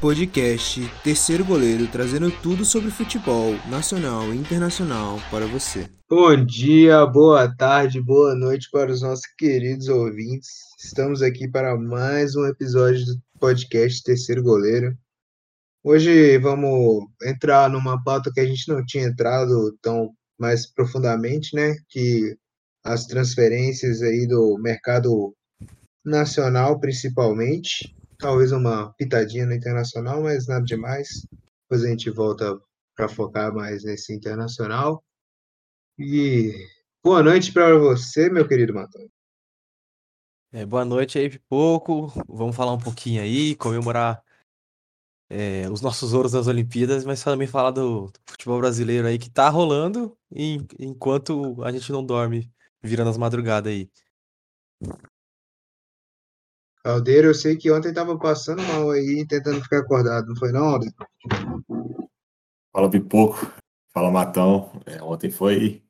Podcast Terceiro Goleiro trazendo tudo sobre futebol nacional e internacional para você. Bom dia, boa tarde, boa noite para os nossos queridos ouvintes. Estamos aqui para mais um episódio do podcast Terceiro Goleiro. Hoje vamos entrar numa pauta que a gente não tinha entrado tão mais profundamente, né? Que as transferências aí do mercado nacional, principalmente talvez uma pitadinha no internacional, mas nada demais. Depois a gente volta para focar mais nesse internacional. E boa noite para você, meu querido Matão. É, boa noite aí, Pipoco. Vamos falar um pouquinho aí, comemorar é, os nossos ouros das Olimpíadas, mas também falar do, do futebol brasileiro aí que tá rolando enquanto a gente não dorme, virando as madrugadas aí. Caldeiro, eu sei que ontem tava passando mal aí, tentando ficar acordado, não foi não, Alder? Fala Pipoco, fala Matão. É, ontem foi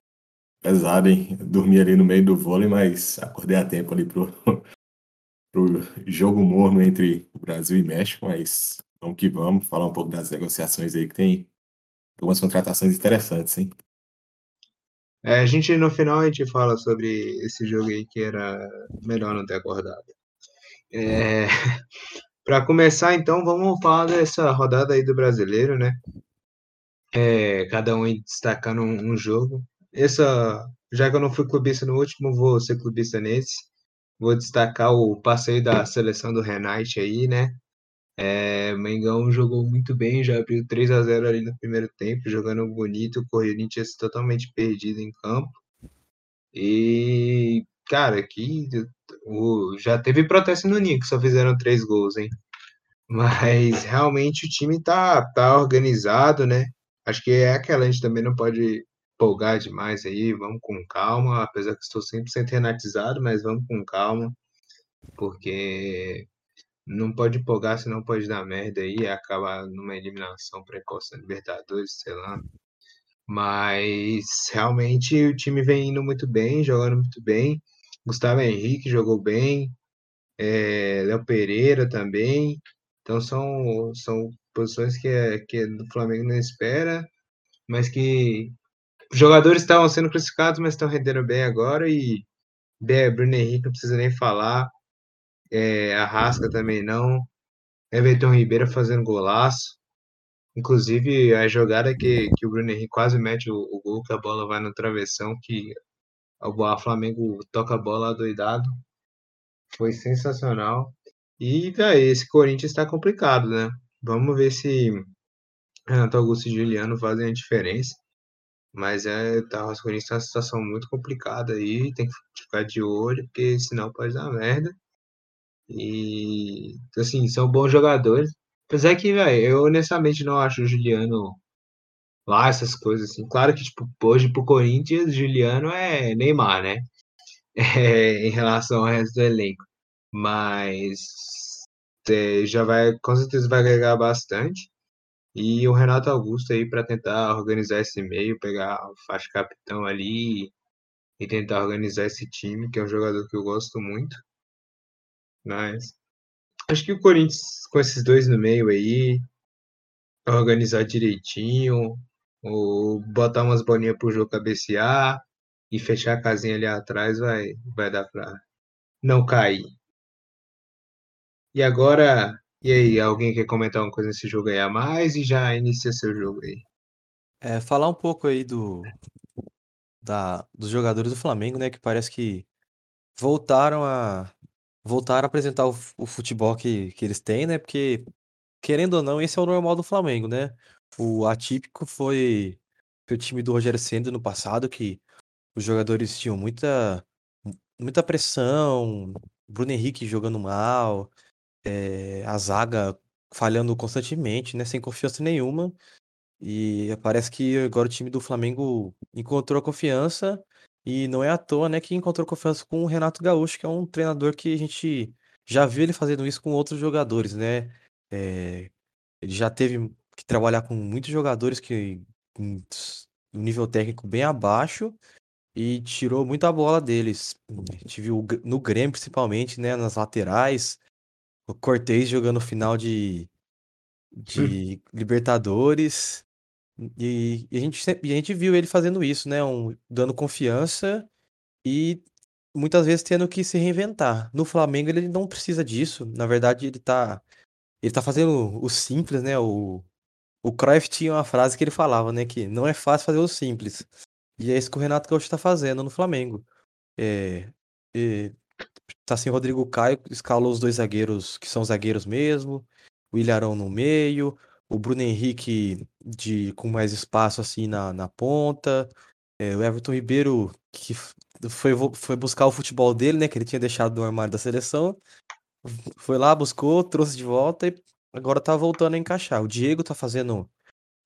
pesado, hein? Dormi ali no meio do vôlei, mas acordei a tempo ali pro, pro jogo morno entre Brasil e México, mas vamos que vamos, falar um pouco das negociações aí que tem algumas contratações interessantes, hein? É, a gente no final a gente fala sobre esse jogo aí que era melhor não ter acordado. É, para começar, então, vamos falar dessa rodada aí do brasileiro, né? É, cada um destacando um, um, jogo. Essa, já que eu não fui clubista no último, vou ser clubista nesse. Vou destacar o passeio da seleção do Renate aí, né? É, Mengão jogou muito bem, já abriu 3 a 0 ali no primeiro tempo, jogando bonito, o Corinthians totalmente perdido em campo. E, cara, que o, já teve protesto no Nico, só fizeram três gols, hein? Mas realmente o time tá, tá organizado, né? Acho que é aquela, a gente também não pode empolgar demais aí, vamos com calma, apesar que estou 100% renatizado, mas vamos com calma, porque não pode empolgar, senão pode dar merda aí acabar numa eliminação precoce na Libertadores, sei lá. Mas realmente o time vem indo muito bem, jogando muito bem. Gustavo Henrique jogou bem, é, Léo Pereira também. Então são, são posições que, é, que o Flamengo não espera, mas que os jogadores estavam sendo crucificados, mas estão rendendo bem agora. E Bruno Henrique não precisa nem falar. É, Arrasca também não. Everton Ribeiro fazendo golaço. Inclusive, a jogada que, que o Bruno Henrique quase mete o, o gol, que a bola vai no travessão, que o Flamengo toca a bola doidado. Foi sensacional. E, velho, esse Corinthians está complicado, né? Vamos ver se Renato Augusto e Juliano fazem a diferença. Mas é, tá, os Corinthians tá uma situação muito complicada aí, tem que ficar de olho, porque senão pode dar merda. E, assim, são bons jogadores. Apesar que, velho, eu honestamente não acho o Juliano lá, essas coisas assim. Claro que, tipo, hoje pro Corinthians, Juliano é Neymar, né? É, em relação ao resto do elenco. Mas é, já vai, com certeza vai agregar bastante. E o Renato Augusto aí para tentar organizar esse meio, pegar o faixa capitão ali e tentar organizar esse time, que é um jogador que eu gosto muito. Mas acho que o Corinthians, com esses dois no meio aí, organizar direitinho, ou botar umas bolinhas pro jogo cabecear e fechar a casinha ali atrás vai, vai dar pra não cair. E agora, e aí, alguém quer comentar uma coisa nesse jogo aí a mais e já inicia seu jogo aí? É, falar um pouco aí do da, dos jogadores do Flamengo, né, que parece que voltaram a voltaram a apresentar o, o futebol que, que eles têm, né? Porque querendo ou não, esse é o normal do Flamengo, né? O atípico foi, o time do Rogério Ceni no passado, que os jogadores tinham muita, muita pressão, Bruno Henrique jogando mal, é, a zaga falhando constantemente, né, sem confiança nenhuma. E parece que agora o time do Flamengo encontrou a confiança e não é à toa, né, que encontrou confiança com o Renato Gaúcho, que é um treinador que a gente já viu ele fazendo isso com outros jogadores, né? É, ele já teve que trabalhar com muitos jogadores que um nível técnico bem abaixo e tirou muita bola deles. A gente viu no Grêmio, principalmente, né, nas laterais, o Cortez jogando final de, de Libertadores. E, e a gente sempre, a gente viu ele fazendo isso, né? Um, dando confiança e muitas vezes tendo que se reinventar. No Flamengo ele não precisa disso. Na verdade, ele tá ele tá fazendo o simples, né? O o Cruyff tinha uma frase que ele falava, né, que não é fácil fazer o simples. E é isso que o Renato Gaúcho tá fazendo no Flamengo. É, é, tá sem Rodrigo Caio, escalou os dois zagueiros que são zagueiros mesmo, o Ilharão no meio, o Bruno Henrique de, com mais espaço assim na, na ponta, é, o Everton Ribeiro que foi, foi buscar o futebol dele, né, que ele tinha deixado no armário da seleção, foi lá, buscou, trouxe de volta e agora tá voltando a encaixar. O Diego tá fazendo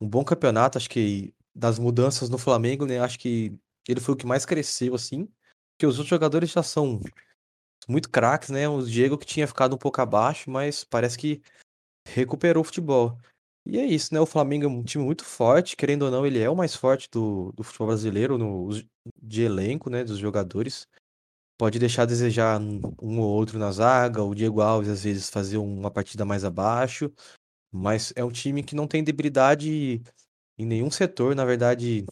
um bom campeonato, acho que das mudanças no Flamengo, né? Acho que ele foi o que mais cresceu, assim. Porque os outros jogadores já são muito craques, né? O Diego que tinha ficado um pouco abaixo, mas parece que recuperou o futebol. E é isso, né? O Flamengo é um time muito forte, querendo ou não, ele é o mais forte do, do futebol brasileiro no, de elenco, né? Dos jogadores. Pode deixar a desejar um ou outro na zaga, o Diego Alves às vezes fazer uma partida mais abaixo, mas é um time que não tem debilidade em nenhum setor, na verdade,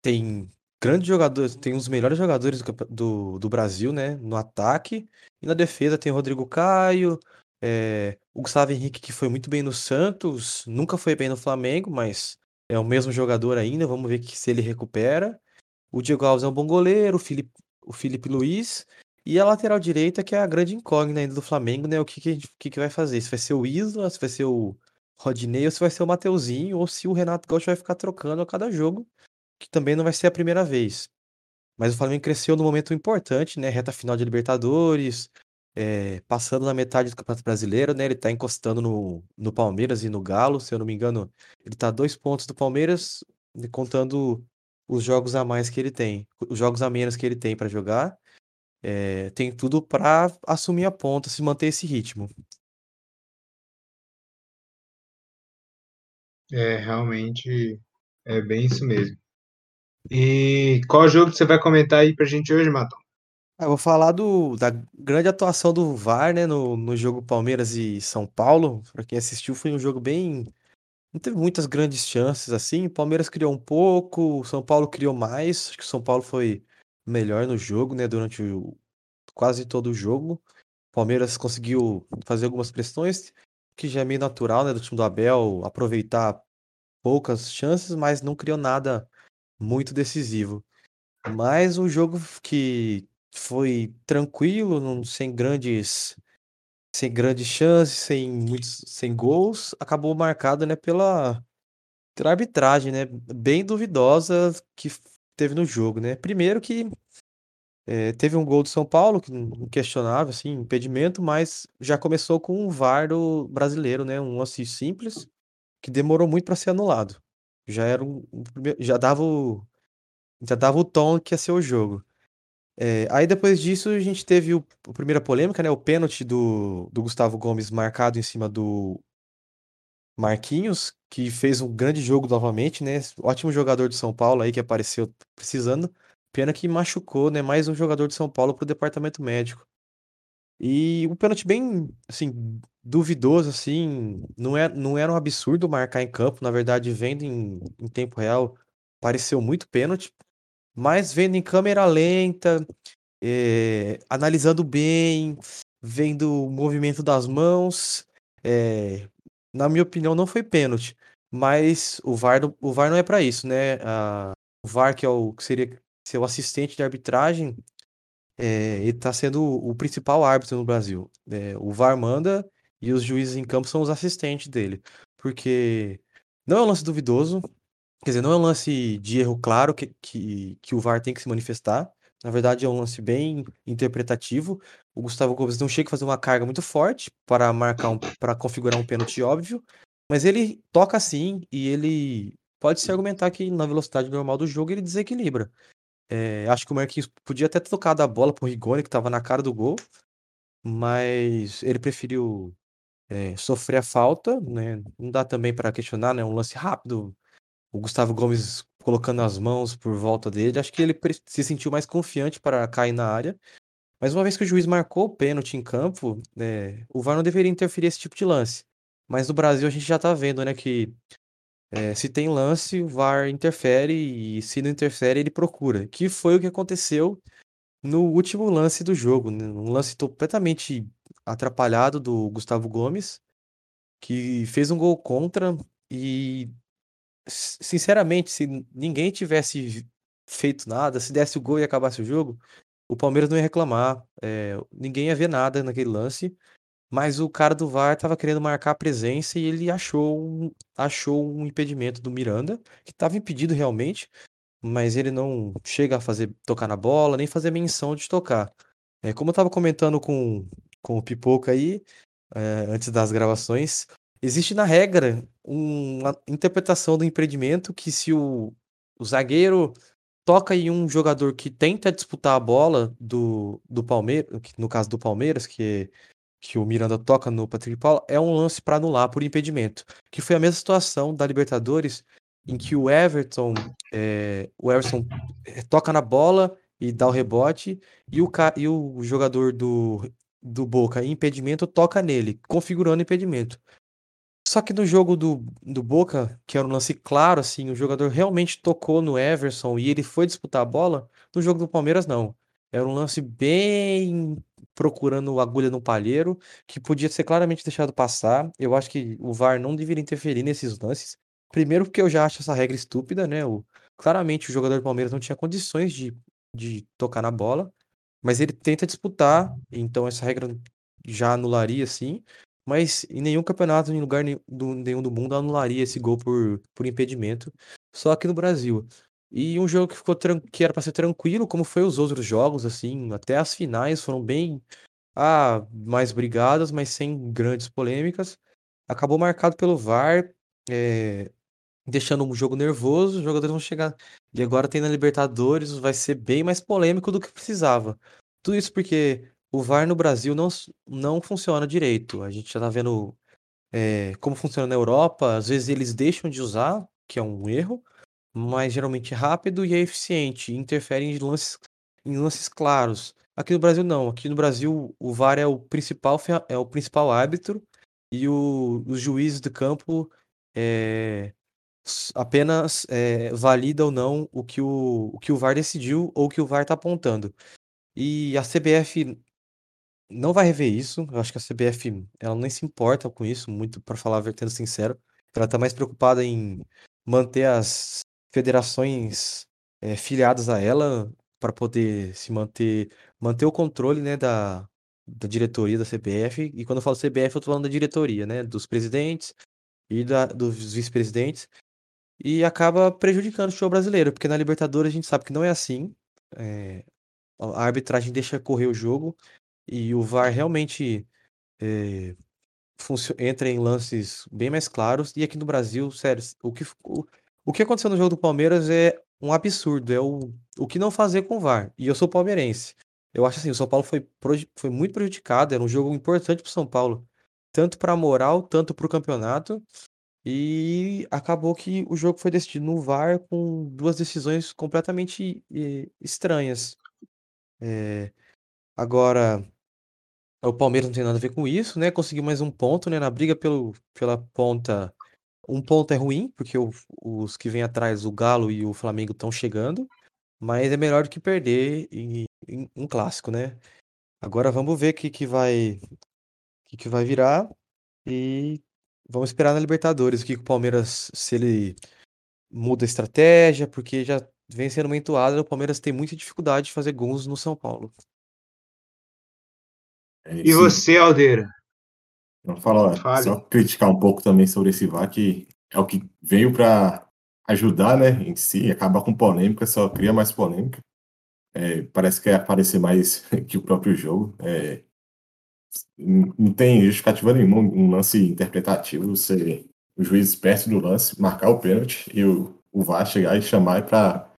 tem grandes jogadores, tem os melhores jogadores do, do, do, Brasil, né? No ataque e na defesa tem o Rodrigo Caio, é, o Gustavo Henrique, que foi muito bem no Santos, nunca foi bem no Flamengo, mas é o mesmo jogador ainda, vamos ver que, se ele recupera. O Diego Alves é um bom goleiro, o Felipe, o Felipe Luiz. E a lateral direita, que é a grande incógnita ainda do Flamengo, né? O que, que, que, que vai fazer? Se vai ser o Isla, se vai ser o Rodinei, ou se vai ser o Mateuzinho, ou se o Renato Gaúcho vai ficar trocando a cada jogo, que também não vai ser a primeira vez. Mas o Flamengo cresceu no momento importante, né? Reta final de Libertadores, é, passando na metade do Campeonato Brasileiro, né? Ele tá encostando no, no Palmeiras e no Galo, se eu não me engano, ele tá dois pontos do Palmeiras, contando os jogos a mais que ele tem, os jogos a menos que ele tem para jogar. É, tem tudo para assumir a ponta, se manter esse ritmo. É, realmente é bem isso mesmo. E qual jogo que você vai comentar aí pra gente hoje, Matom? Ah, eu vou falar do, da grande atuação do VAR, né, no, no jogo Palmeiras e São Paulo. Para quem assistiu, foi um jogo bem. Não teve muitas grandes chances assim. O Palmeiras criou um pouco, o São Paulo criou mais. Acho que o São Paulo foi melhor no jogo, né, durante o, quase todo o jogo. O Palmeiras conseguiu fazer algumas pressões, que já é meio natural, né, do time do Abel aproveitar poucas chances, mas não criou nada muito decisivo. Mas um jogo que foi tranquilo, não, sem grandes sem grandes chances, sem muitos sem gols, acabou marcado, né, pela, pela arbitragem, né, bem duvidosa que teve no jogo, né? Primeiro que é, teve um gol do São Paulo, que questionável, assim, impedimento, mas já começou com um VAR do brasileiro, né? Um lance simples, que demorou muito para ser anulado. Já era um, já dava o, já dava o tom que ia ser o jogo. É, aí depois disso a gente teve o, a primeira polêmica, né? O pênalti do, do Gustavo Gomes marcado em cima do Marquinhos, que fez um grande jogo novamente, né? Ótimo jogador de São Paulo aí que apareceu precisando. Pena que machucou, né? Mais um jogador de São Paulo pro departamento médico. E um pênalti bem, assim, duvidoso, assim. Não, é, não era um absurdo marcar em campo. Na verdade, vendo em, em tempo real, pareceu muito pênalti. Mas vendo em câmera lenta, é, analisando bem, vendo o movimento das mãos, é, na minha opinião, não foi pênalti. Mas o VAR, o VAR não é para isso, né? A, o VAR, que é o que seria ser o assistente de arbitragem, é, ele está sendo o principal árbitro no Brasil. É, o VAR manda e os juízes em campo são os assistentes dele. Porque não é um lance duvidoso, quer dizer, não é um lance de erro claro que, que, que o VAR tem que se manifestar. Na verdade, é um lance bem interpretativo. O Gustavo Gomes não chega a fazer uma carga muito forte para marcar um, para configurar um pênalti óbvio, mas ele toca assim e ele pode se argumentar que na velocidade normal do jogo ele desequilibra. É, acho que o Marquinhos podia até ter tocado a bola pro Rigoni, que estava na cara do gol, mas ele preferiu é, sofrer a falta, né? Não dá também para questionar, né? Um lance rápido, o Gustavo Gomes colocando as mãos por volta dele. Acho que ele se sentiu mais confiante para cair na área. Mas uma vez que o juiz marcou o pênalti em campo, é, o VAR não deveria interferir esse tipo de lance. Mas no Brasil a gente já tá vendo, né, que é, se tem lance, o VAR interfere e se não interfere, ele procura. Que foi o que aconteceu no último lance do jogo, né? Um lance completamente atrapalhado do Gustavo Gomes, que fez um gol contra e, sinceramente, se ninguém tivesse feito nada, se desse o gol e acabasse o jogo, o Palmeiras não ia reclamar, é, ninguém ia ver nada naquele lance. Mas o cara do VAR estava querendo marcar a presença e ele achou um, achou um impedimento do Miranda, que estava impedido realmente, mas ele não chega a fazer tocar na bola, nem fazer menção de tocar. É, como eu estava comentando com, com o Pipoca aí, é, antes das gravações, existe na regra uma interpretação do impedimento que se o, o zagueiro toca em um jogador que tenta disputar a bola do, do Palmeiras, no caso do Palmeiras, que que o Miranda toca no Patrick Paula, é um lance para anular por impedimento. Que foi a mesma situação da Libertadores, em que o Everton, é, o Everton eh, toca na bola e dá o rebote, e o, e o jogador do, do Boca impedimento toca nele, configurando impedimento. Só que no jogo do, do Boca, que era um lance claro, assim, o jogador realmente tocou no Everson e ele foi disputar a bola. No jogo do Palmeiras, não. Era um lance bem procurando agulha no palheiro, que podia ser claramente deixado passar. Eu acho que o VAR não deveria interferir nesses lances. Primeiro, porque eu já acho essa regra estúpida, né? O, claramente o jogador do Palmeiras não tinha condições de, de tocar na bola, mas ele tenta disputar, então essa regra já anularia, sim. Mas em nenhum campeonato, em lugar nenhum do, mundo, anularia esse gol por, por impedimento. Só aqui no Brasil. E um jogo que ficou que era para ser tranquilo, como foi os outros jogos, assim, até as finais foram bem ah, mais brigadas, mas sem grandes polêmicas. Acabou marcado pelo VAR, é, deixando um jogo nervoso, os jogadores vão chegar. E agora tem na Libertadores, vai ser bem mais polêmico do que precisava. Tudo isso porque o VAR no Brasil não, não funciona direito. A gente já tá vendo é, como funciona na Europa, às vezes eles deixam de usar, que é um erro, mas geralmente rápido e é eficiente, interfere em lances, em lances claros. Aqui no Brasil não, aqui no Brasil o VAR é o principal, é o principal árbitro e o, os juízes do campo é, apenas é, valida ou não o que o, o que o VAR decidiu ou o que o VAR está apontando. E a CBF não vai rever isso. Eu acho que a CBF ela nem se importa com isso, muito para falar vertendo sincero. Ela está mais preocupada em manter as federações é, filiadas a ela para poder se manter manter o controle né, da, da diretoria da CBF. E quando eu falo CBF, eu estou falando da diretoria, né, dos presidentes e da, dos vice-presidentes. E acaba prejudicando o show brasileiro, porque na Libertadores a gente sabe que não é assim. É, a arbitragem deixa correr o jogo e o VAR realmente é, entra em lances bem mais claros. E aqui no Brasil, sério, o que, o, o que aconteceu no jogo do Palmeiras é um absurdo. É o, o que não fazer com o VAR. E eu sou palmeirense. Eu acho assim, o São Paulo foi, foi muito prejudicado. Era um jogo importante para o São Paulo. Tanto para a moral, tanto para o campeonato. E acabou que o jogo foi decidido no VAR com duas decisões completamente eh, estranhas. É, agora, o Palmeiras não tem nada a ver com isso, né? Conseguiu mais um ponto, né? Na briga pelo, pela ponta. Um ponto é ruim, porque o, os que vêm atrás, o Galo e o Flamengo, estão chegando. Mas é melhor do que perder em, em um clássico, né? Agora vamos ver o que, que vai que, que vai virar. E vamos esperar na Libertadores o que, que o Palmeiras, se ele muda a estratégia, porque já vem sendo uma entoada, o Palmeiras tem muita dificuldade de fazer gols no São Paulo. É, e sim. você, Aldeira? Não fala, Fale. só criticar um pouco também sobre esse VAR, que é o que veio para ajudar, né, em si, acabar com polêmica, só cria mais polêmica. É, parece que quer aparecer mais que o próprio jogo. É, não tem justificativa nenhuma um lance interpretativo, você, o juiz perto do lance, marcar o pênalti e o, o VAR chegar e chamar para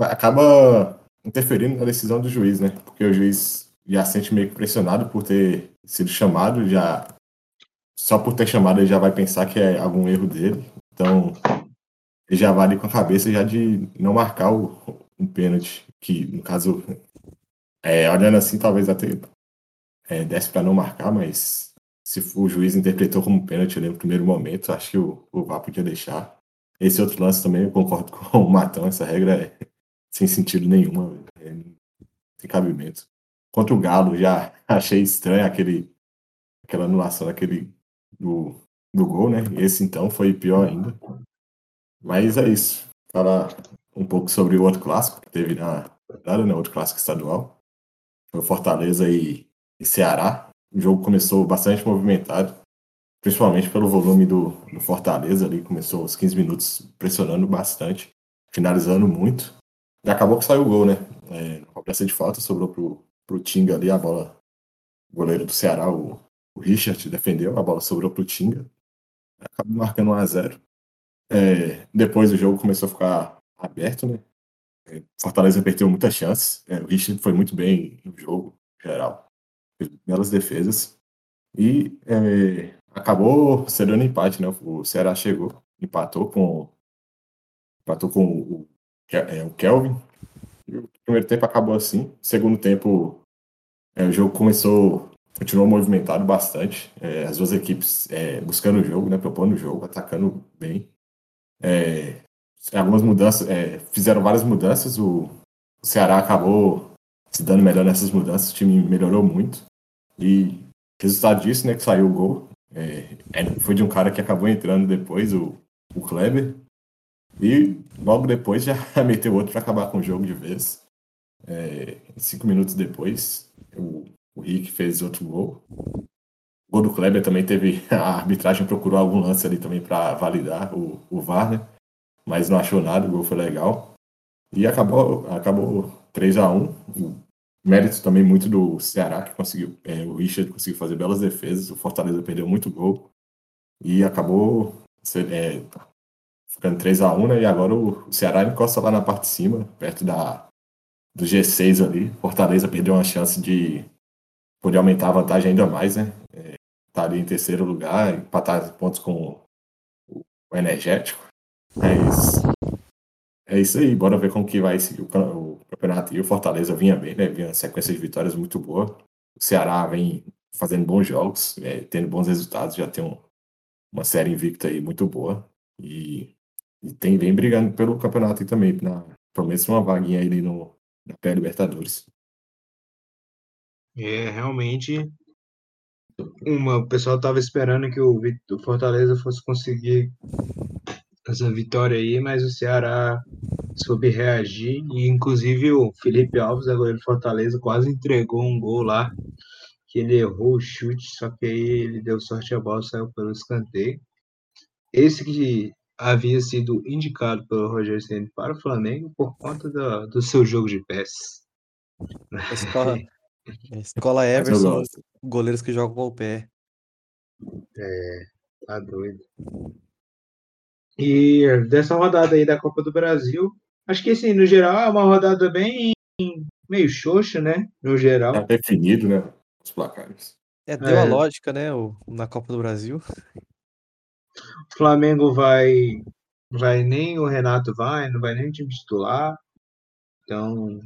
acaba interferindo na decisão do juiz, né? Porque o juiz já sente meio que pressionado por ter sido chamado, já só por ter chamado ele já vai pensar que é algum erro dele. Então, ele já vai ali com a cabeça já de não marcar o, um pênalti, que no caso, é, olhando assim, talvez até é, desse para não marcar, mas se o juiz interpretou como pênalti ali no primeiro momento, acho que o, o VAR podia deixar. Esse outro lance também, eu concordo com o Matão, essa regra é sem sentido nenhuma, é, sem cabimento. Contra o Galo, já achei estranho aquele, aquela anulação daquele, do, do gol, né? Esse então foi pior ainda. Mas é isso. Falar um pouco sobre o outro clássico que teve na verdade, né? Outro clássico estadual. Foi Fortaleza e, e Ceará. O jogo começou bastante movimentado, principalmente pelo volume do, do Fortaleza ali. Começou aos 15 minutos pressionando bastante, finalizando muito. E acabou que saiu o gol, né? É, cobrança de falta sobrou pro, pro Tinga ali, a bola. O goleiro do Ceará, o, o Richard, defendeu, a bola sobrou pro Tinga. Acabou marcando 1 a 0 é, Depois o jogo começou a ficar aberto, né? É, Fortaleza perdeu muitas chances. É, o Richard foi muito bem no jogo geral. Fez belas defesas. E é, acabou cedendo empate, né? O Ceará chegou, empatou com empatou com o, é, o Kelvin. O primeiro tempo acabou assim. Segundo tempo, é, o jogo começou, continuou movimentado bastante. É, as duas equipes é, buscando o jogo, né? Propondo o jogo, atacando bem. É, algumas mudanças, é, fizeram várias mudanças. O, o Ceará acabou se dando melhor nessas mudanças. O time melhorou muito. E resultado disso, né, que saiu o gol, é, foi de um cara que acabou entrando depois, o, o Kleber. E logo depois já meteu outro para acabar com o jogo de vez. É, cinco minutos depois, o, o Rick fez outro gol. O gol do Kleber também teve. A arbitragem procurou algum lance ali também para validar o, o VAR, né? Mas não achou nada, o gol foi legal. E acabou, acabou 3 a 1 Mérito também muito do Ceará, que conseguiu. É, o Richard conseguiu fazer belas defesas. O Fortaleza perdeu muito gol. E acabou é, ficando 3 a 1 né? E agora o Ceará encosta lá na parte de cima, perto da, do G6 ali. Fortaleza perdeu uma chance de poder aumentar a vantagem ainda mais, né? É, tá ali em terceiro lugar, empatar pontos com o Energético. Mas é isso aí, bora ver como que vai seguir o, campeonato. E o Fortaleza vinha bem, né? Vinha uma sequência de vitórias muito boa. O Ceará vem fazendo bons jogos, é, tendo bons resultados, já tem um, uma série invicta aí muito boa. E, e tem, vem brigando pelo campeonato aí também, na, pelo menos uma vaguinha aí no, na pré-Libertadores. É, realmente. Uma, o pessoal estava esperando que o, o Fortaleza fosse conseguir essa vitória aí, mas o Ceará soube reagir e inclusive o Felipe Alves, a goleiro do Fortaleza, quase entregou um gol lá que ele errou o chute, só que aí ele deu sorte a bola saiu pelo escanteio. Esse que havia sido indicado pelo Roger Ceni para o Flamengo por conta do, do seu jogo de pés. A escola, a escola Everson, goleiros que jogam com o pé. É, tá doido. E dessa rodada aí da Copa do Brasil, acho que assim, no geral, é uma rodada bem meio xoxa, né? No geral. Tá definido, né? Os placares. É, deu é. a lógica, né? O, na Copa do Brasil. O Flamengo vai. Vai nem o Renato vai, não vai nem o time titular. Então,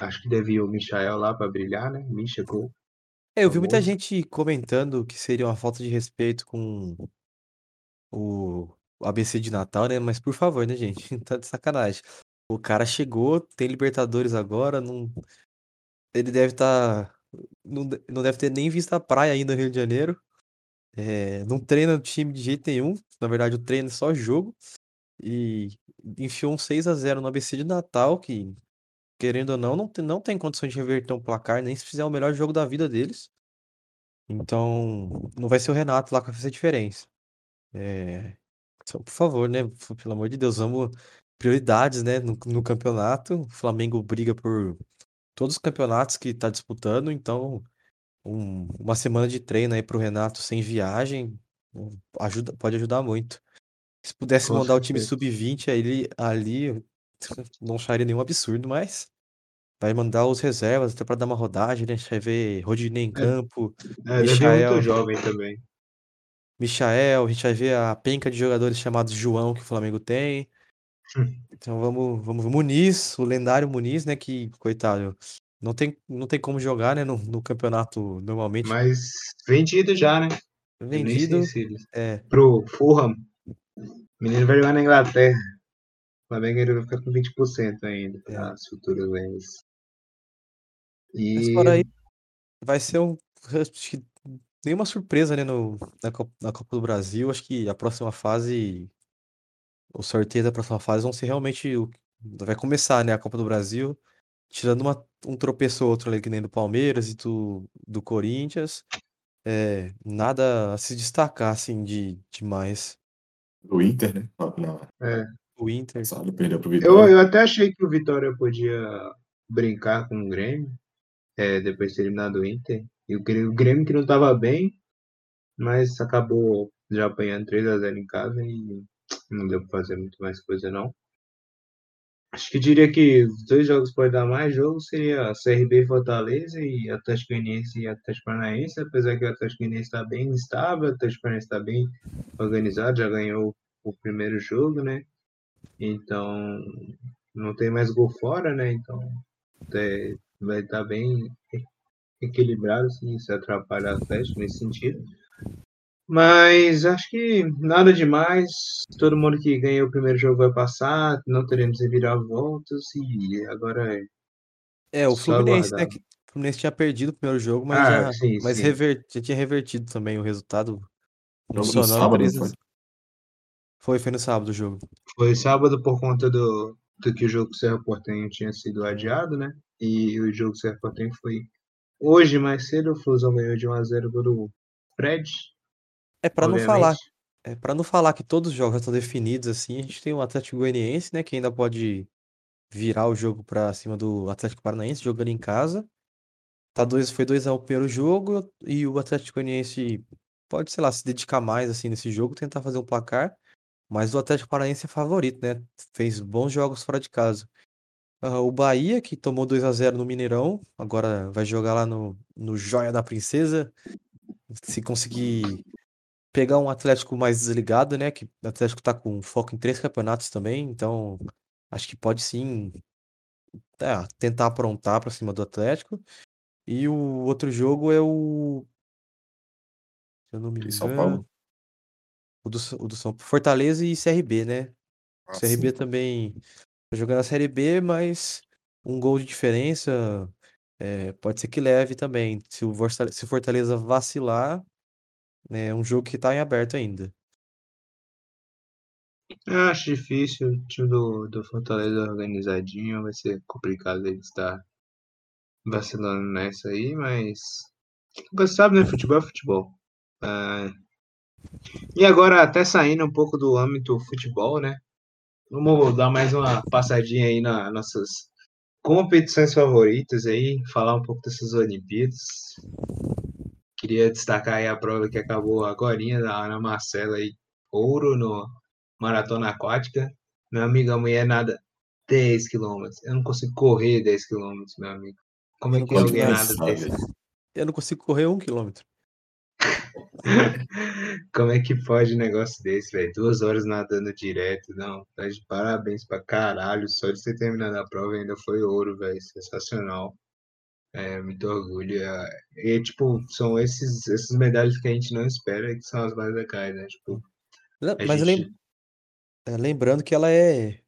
acho que devia o Michael lá para brilhar, né? Me chegou. É, eu vi muita gente comentando que seria uma falta de respeito com o o ABC de Natal, né? Mas por favor, né, gente? Tá de sacanagem. O cara chegou, tem Libertadores agora, não. Ele deve estar. Tá... Não, não deve ter nem visto a praia ainda no Rio de Janeiro. É, não treina o time de jeito nenhum. Na verdade, o treino é só jogo. E enfiou um 6 a 0 no ABC de Natal, que, querendo ou não, não tem, não tem condições de reverter um placar, nem se fizer o melhor jogo da vida deles. Então, não vai ser o Renato lá que vai fazer a diferença. É, então, por favor, né? Pelo amor de Deus, vamos. Prioridades, né? No, no campeonato. O Flamengo briga por todos os campeonatos que está disputando, então um- uma semana de treino aí pro Renato sem viagem ajuda, pode ajudar muito. Se pudesse mandar o time certeza. sub-20 ali, ali, não acharia nenhum absurdo, mas vai mandar os reservas até para dar uma rodagem, né? A gente vai ver Rodinei em É, campo, é, deve vir muito Michael. jovem também. Michael, a gente vai ver a penca de jogadores chamados João que o Flamengo tem. Hum. Então vamos, vamos, Muniz, o lendário Muniz, né? Que, coitado, não tem, não tem como jogar, né, no, no campeonato normalmente Mas vendido já, né? Vendido. É, Pro Fulham. O menino vai jogar na Inglaterra. O Flamengo ele vai ficar com 20% ainda É. para as futuras vendas. mas E fora aí, vai ser um. Nenhuma surpresa, né, no, na, Copa, na Copa do Brasil. Acho que a próxima fase, o sorteio da próxima fase vão ser realmente. o- Vai começar, né, a Copa do Brasil, tirando uma, um tropeço ou outro ali, que nem do Palmeiras e do, do Corinthians. É, nada a se destacar, assim, de demais. Do Inter, né? Não, é, O Inter. passado perdeu pro eu, Vitória. eu até achei que o Vitória podia brincar com o Grêmio, é, depois de ter eliminado o Inter. E o Grêmio, o Grêmio que não estava bem, mas acabou já apanhando 3 a 0 em casa e não deu para fazer muito mais coisa não. Acho que diria que os dois jogos que pode dar mais jogo seria CRB Fortaleza e Atlético Goianiense e Atlético Paranaense, apesar que o Atlético Goianiense está bem estável, o Atlético Paranaense está bem organizado, já ganhou o primeiro jogo, né? Então não tem mais gol fora, né? Então é, vai estar bem equilibrado, assim, se atrapalha o Atlético nesse sentido. Mas acho que nada demais. Todo mundo que ganhou o primeiro jogo vai passar. Não teremos reviravoltas. E agora é. É, o Fluminense, né? Que, o Fluminense tinha perdido o primeiro jogo, mas Ah, já, sim, mas sim. rever- já tinha revertido também o resultado. Jogo no sábado, não 3 a foi? 0. Foi, foi no sábado o jogo. Foi sábado por conta do, do que o jogo Serra Portenho tinha sido adiado, né? E o jogo Serra Portenho foi hoje mais cedo. O Flusão ganhou de 1 a 0 do Fred. É pra não falar, é para não falar que todos os jogos já estão definidos assim, a gente tem o Atlético Goianiense, né, que ainda pode virar o jogo pra cima do Atlético Paranaense jogando em casa. Tá dois, foi 2 a 1 o primeiro jogo e o Atlético Goianiense pode, sei lá, se dedicar mais assim nesse jogo, tentar fazer um placar, mas o Atlético Paranaense é favorito, né? Fez bons jogos fora de casa. Ah, o Bahia, que tomou 2 a 0 no Mineirão, agora vai jogar lá no, no Joia da Princesa. Se conseguir pegar um Atlético mais desligado, né? Que o Atlético tá com foco em três campeonatos também, então acho que pode sim é, tentar aprontar pra cima do Atlético. E o outro jogo é o. Se eu não me E São engano. Paulo? O do, o do São Fortaleza e CRB, né? O Ah, CRB sim. também tá jogando a Série B, mas um gol de diferença é, pode ser que leve também. Se o o Fortaleza vacilar, é um jogo que tá em aberto ainda. Eu acho difícil. O time do, do Fortaleza organizadinho. Vai ser complicado ele estar vacilando nessa aí, mas. Você sabe, né? Futebol é futebol. Ah, E agora, até saindo um pouco do âmbito futebol, né? Vamos dar mais uma passadinha aí nas nossas competições favoritas aí, falar um pouco dessas Olimpíadas. Queria destacar aí a prova que acabou agorinha da Ana Marcela aí, ouro no maratona aquática. Meu amigo, a mulher nada 10 quilômetros. Eu não consigo correr 10 quilômetros, meu amigo. Como é que alguém nada desse? Eu não consigo correr um quilômetro. Como é que pode um negócio desse, velho? Duas horas nadando direto. Não, tá de parabéns pra caralho. Só de ter terminado a prova ainda foi ouro, velho. Sensacional. É, muito orgulho. É, E, tipo, são esses, essas medalhas que a gente não espera que são as mais legais, né? Tipo, Mas gente... é, lembrando que ela é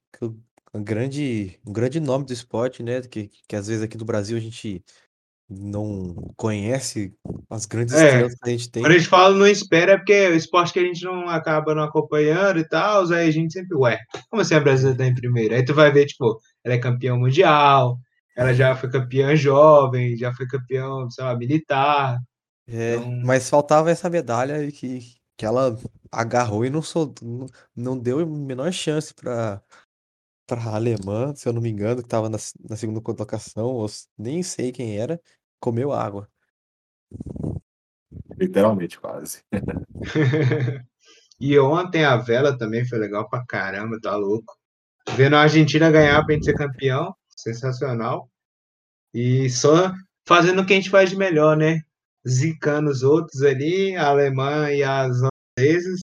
um grande, um grande nome do esporte, né? Que, que às vezes aqui do Brasil a gente não conhece as grandes É, estrelas que a gente tem. Quando a gente fala não espera é porque é o esporte que a gente não acaba não acompanhando e tal, aí a gente sempre, ué, como assim a brasileira tá em primeiro? Aí tu vai ver, tipo, ela é campeã mundial, ela já foi campeã jovem, já foi campeã, sei lá, militar. É, Então, mas faltava essa medalha e que, que ela agarrou e não, sol, não, não deu a menor chance para para a alemã, se eu não me engano, que estava na, na segunda colocação, ou nem sei quem era, comeu água. Literalmente, quase. e ontem a vela também foi legal pra caramba, tá louco. Vendo a Argentina ganhar pra gente ser campeão, sensacional. E só fazendo o que a gente faz de melhor, né? Zicando os outros ali, a alemã e as holandesas,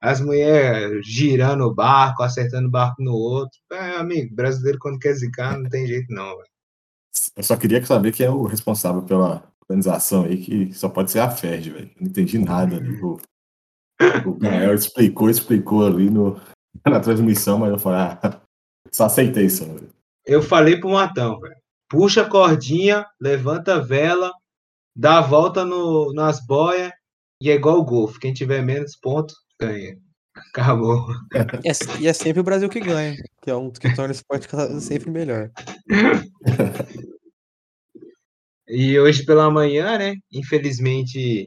as mulheres girando o barco, acertando o barco no outro. É, amigo, brasileiro quando quer zicar não tem jeito não, velho. Eu só queria saber quem é o responsável pela organização aí, que só pode ser a Ferd, velho. Não entendi nada. O, o Gael explicou, explicou ali no, na transmissão, mas eu falei, ah, só aceitei isso. Velho. Eu falei pro Matão, velho. Puxa a cordinha, levanta a vela, dá a volta no, nas boias e é igual o golfe. Quem tiver menos pontos, ganha. Acabou. E é, e é sempre o Brasil que ganha, que é um que torna o esporte sempre melhor. E hoje pela manhã, né? Infelizmente,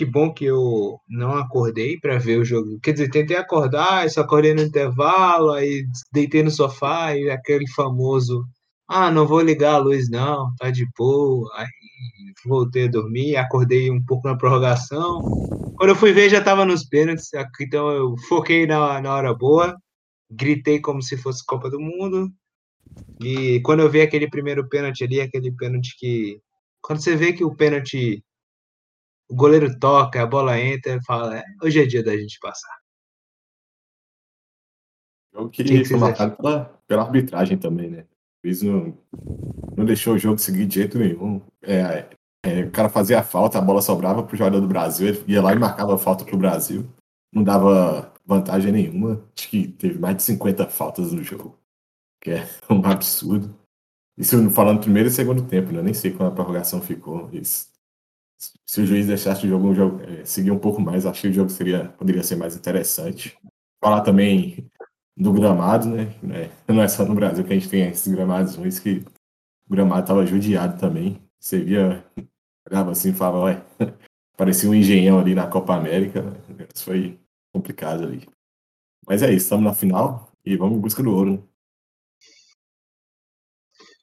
que bom que eu não acordei para ver o jogo. Quer dizer, tentei acordar, só acordei no intervalo, aí deitei no sofá e aquele famoso, ah, não vou ligar a luz não, tá de boa. Aí voltei a dormir, acordei um pouco na prorrogação. Quando eu fui ver, já tava nos pênaltis, então eu foquei na, na hora boa, gritei como se fosse Copa do Mundo, e quando eu vi aquele primeiro pênalti ali, aquele pênalti que. Quando você vê que o pênalti. O goleiro toca, a bola entra, fala, é, hoje é dia da gente passar. Jogo que, que, que foi marcado pela, pela arbitragem também, né? Juiz não, não deixou o jogo seguir de jeito nenhum. É, é, o cara fazia a falta, a bola sobrava pro jogador do Brasil, ele ia lá e marcava a falta pro Brasil. Não dava vantagem nenhuma. Acho que teve mais de 50 faltas no jogo que é um absurdo. Isso falando primeiro e segundo tempo, né? Eu nem sei quando a prorrogação ficou. Isso. Se o juiz deixasse o jogo, um jogo é, seguir um pouco mais, acho que o jogo seria, poderia ser mais interessante. Falar também do gramado, né? Não é só no Brasil que a gente tem esses gramados ruins, que o gramado estava judiado também. Você via, olhava assim e falava, ué, parecia um engenhão ali na Copa América. Isso foi complicado ali. Mas é isso, estamos na final e vamos em busca do ouro. Né?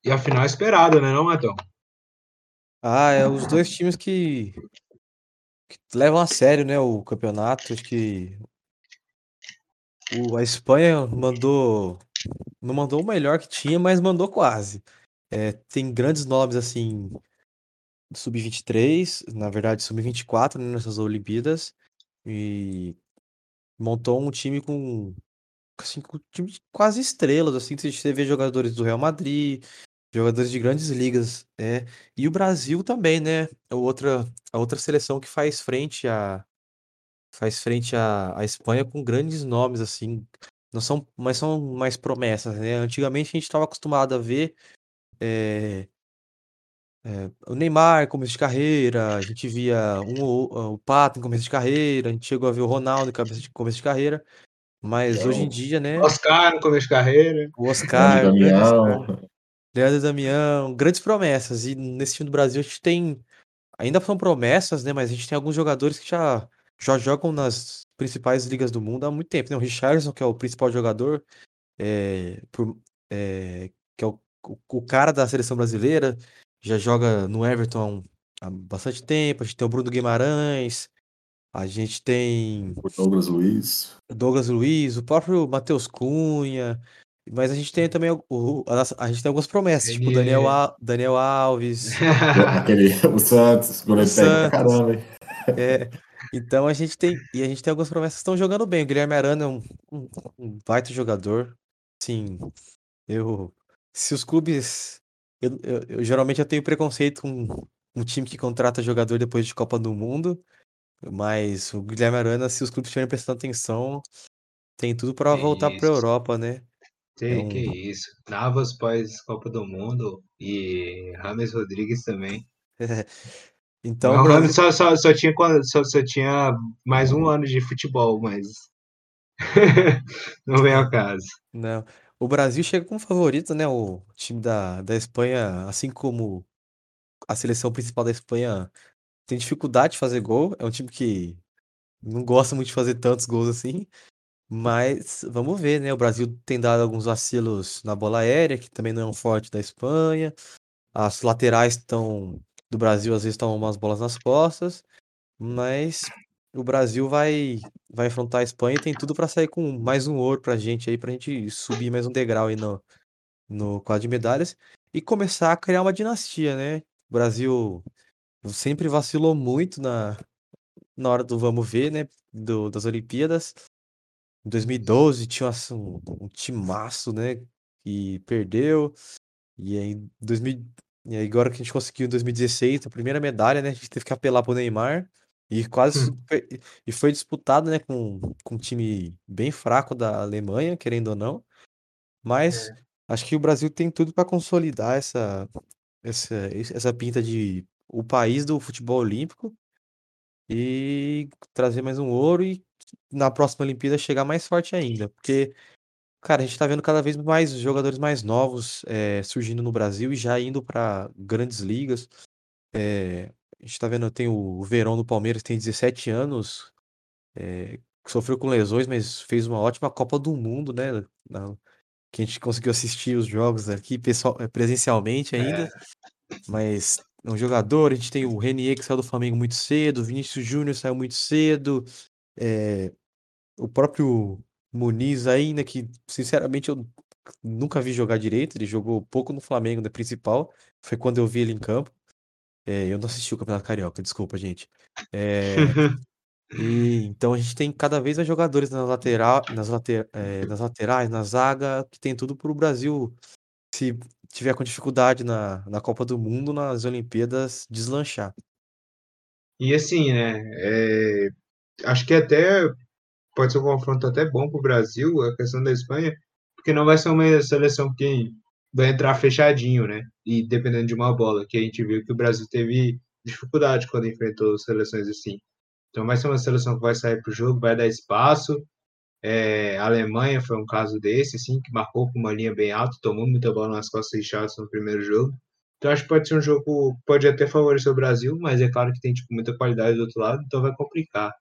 E a final é esperada, né, não, Matão? Ah, é os dois times que, que levam a sério, né, o campeonato. Acho que o, a Espanha mandou. Não mandou o melhor que tinha, mas mandou quase. É, tem grandes nomes assim. Sub-23, na verdade, sub-24 né, nessas Olimpíadas. E montou um time com assim, com time de quase estrelas, assim, você vê jogadores do Real Madrid, Jogadores de grandes ligas, é. E o Brasil também, né? A outra, a outra seleção que faz frente a faz frente à, à Espanha com grandes nomes, assim. Não são, mas são mais promessas, né? Antigamente a gente estava acostumado a ver é, é, o Neymar começo de carreira, a gente via um, o, o Pato em começo de carreira, a gente chegou a ver o Ronaldo em começo de, começo de carreira, mas hoje em dia, né? Oscar no começo de carreira. O Oscar, o grande Oscar. Leandro Damião, grandes promessas. E nesse time do Brasil a gente tem. Ainda são promessas, né? Mas a gente tem alguns jogadores que já, já jogam nas principais ligas do mundo há muito tempo. Né? O Richardson, que é o principal jogador, é, por, é, que é o, o, o, cara da seleção brasileira, já joga no Everton há bastante tempo. A gente tem o Bruno Guimarães, a gente tem. O Douglas Luiz. Douglas Luiz, o próprio Matheus Cunha. Mas a gente tem também o, a, a gente tem algumas promessas, tipo Daniel, Al, Daniel Alves. Aquele, o Santos, goleiro técnico caramba. É, então a gente tem. E a gente tem algumas promessas que estão jogando bem. O Guilherme Arana é um, um, um baita jogador. Sim. Eu. Se os clubes. Eu, eu, eu, geralmente eu tenho preconceito com um time que contrata jogador depois de Copa do Mundo. Mas o Guilherme Arana, se os clubes estiverem prestando atenção, tem tudo para voltar para a Europa, né? Que, então... que isso. Navas pós Copa do Mundo e Rames Rodrigues também. então, o Rames só, só, só, tinha, só, só tinha mais um ano de futebol, mas não vem ao caso. Não. O Brasil chega como favorito, né? O time da, da Espanha, assim como a seleção principal da Espanha tem dificuldade de fazer gol. É um time que não gosta muito de fazer tantos gols assim. Mas vamos ver, né? O Brasil tem dado alguns vacilos na bola aérea, que também não é um forte da Espanha. As laterais estão do Brasil às vezes estão umas bolas nas costas, mas o Brasil vai vai enfrentar a Espanha e tem tudo para sair com mais um ouro pra gente aí, pra gente subir mais um degrau aí no, no quadro de medalhas e começar a criar uma dinastia, né? O Brasil sempre vacilou muito na, na hora do vamos ver, né? Do, das Olimpíadas. Em 2012 tinha um, um timaço, né? E perdeu. E aí, em E aí, agora que a gente conseguiu em 2016, a primeira medalha, né? A gente teve que apelar pro Neymar. E quase. Hum. E foi disputado, né? Com, com um time bem fraco da Alemanha, querendo ou não. Mas acho que o Brasil tem tudo para consolidar essa, essa, essa pinta de o país do futebol olímpico e trazer mais um ouro e na próxima Olimpíada chegar mais forte ainda. Porque, cara, a gente tá vendo cada vez mais jogadores mais novos é, surgindo no Brasil e já indo para grandes ligas. É, a gente tá vendo, tem o Verón do Palmeiras, tem 17 anos, é, sofreu com lesões, mas fez uma ótima Copa do Mundo, né? Na, que a gente conseguiu assistir os jogos aqui pessoal, presencialmente ainda. É. Mas é um jogador, a gente tem o Renier que saiu do Flamengo muito cedo, o Vinícius Júnior saiu muito cedo, é, o próprio Muniz ainda, que sinceramente eu nunca vi jogar direito, ele jogou pouco no Flamengo, na principal, foi quando eu vi ele em campo. É, eu não assisti o Campeonato Carioca, desculpa, gente. É, e então a gente tem cada vez mais jogadores nas, lateral, nas, later, é, nas laterais, na zaga, que tem tudo para o Brasil, se tiver com dificuldade na, na Copa do Mundo, nas Olimpíadas, deslanchar. E assim, né? Acho que até pode ser um confronto até bom para o Brasil, a questão da Espanha, porque não vai ser uma seleção que vai entrar fechadinho, né? E dependendo de uma bola, que a gente viu que o Brasil teve dificuldade quando enfrentou seleções assim. Então vai ser uma seleção que vai sair para o jogo, vai dar espaço. É, a Alemanha foi um caso desse, assim, que marcou com uma linha bem alta, tomou muita bola nas costas de Charles no primeiro jogo. Então acho que pode ser um jogo, pode até favorecer o Brasil, mas é claro que tem tipo, muita qualidade do outro lado, então vai complicar.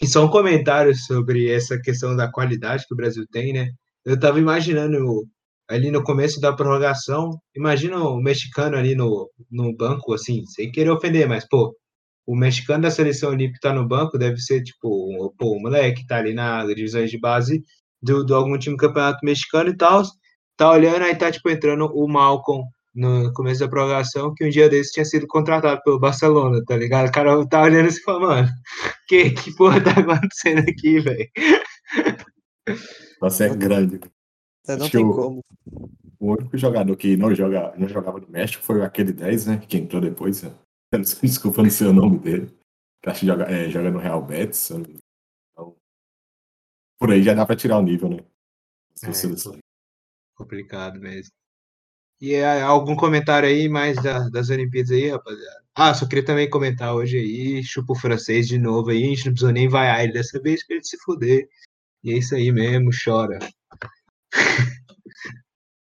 E só um comentário sobre essa questão da qualidade que o Brasil tem, né? Eu tava imaginando ali no começo da prorrogação, imagina o mexicano ali no, no banco, assim, sem querer ofender, mas, pô, o mexicano da seleção olímpica tá no banco deve ser, tipo, o, pô, o moleque que tá ali na divisões de base do, do algum time do campeonato mexicano e tal, tá olhando, aí tá, tipo, entrando o Malcolm no começo da prorrogação, que um dia desse tinha sido contratado pelo Barcelona, tá ligado? O cara tá olhando assim e falando, mano, que, que porra tá acontecendo aqui, velho? Nossa, é grande. É, não Acho tem como. O único jogador que não, joga, não jogava no México foi aquele 10, né? Que entrou depois. né? Desculpa, não sei o nome dele. Que acho que joga, é, joga no Real Betis. Então, por aí já dá pra tirar o nível, né? É. Complicado mesmo. E é, algum comentário aí mais da- das Olimpíadas aí, rapaziada? Ah, só queria também comentar hoje aí, chupa o francês de novo aí, a gente não precisou nem vaiar ele dessa vez pra ele se fuder. E é isso aí mesmo, chora.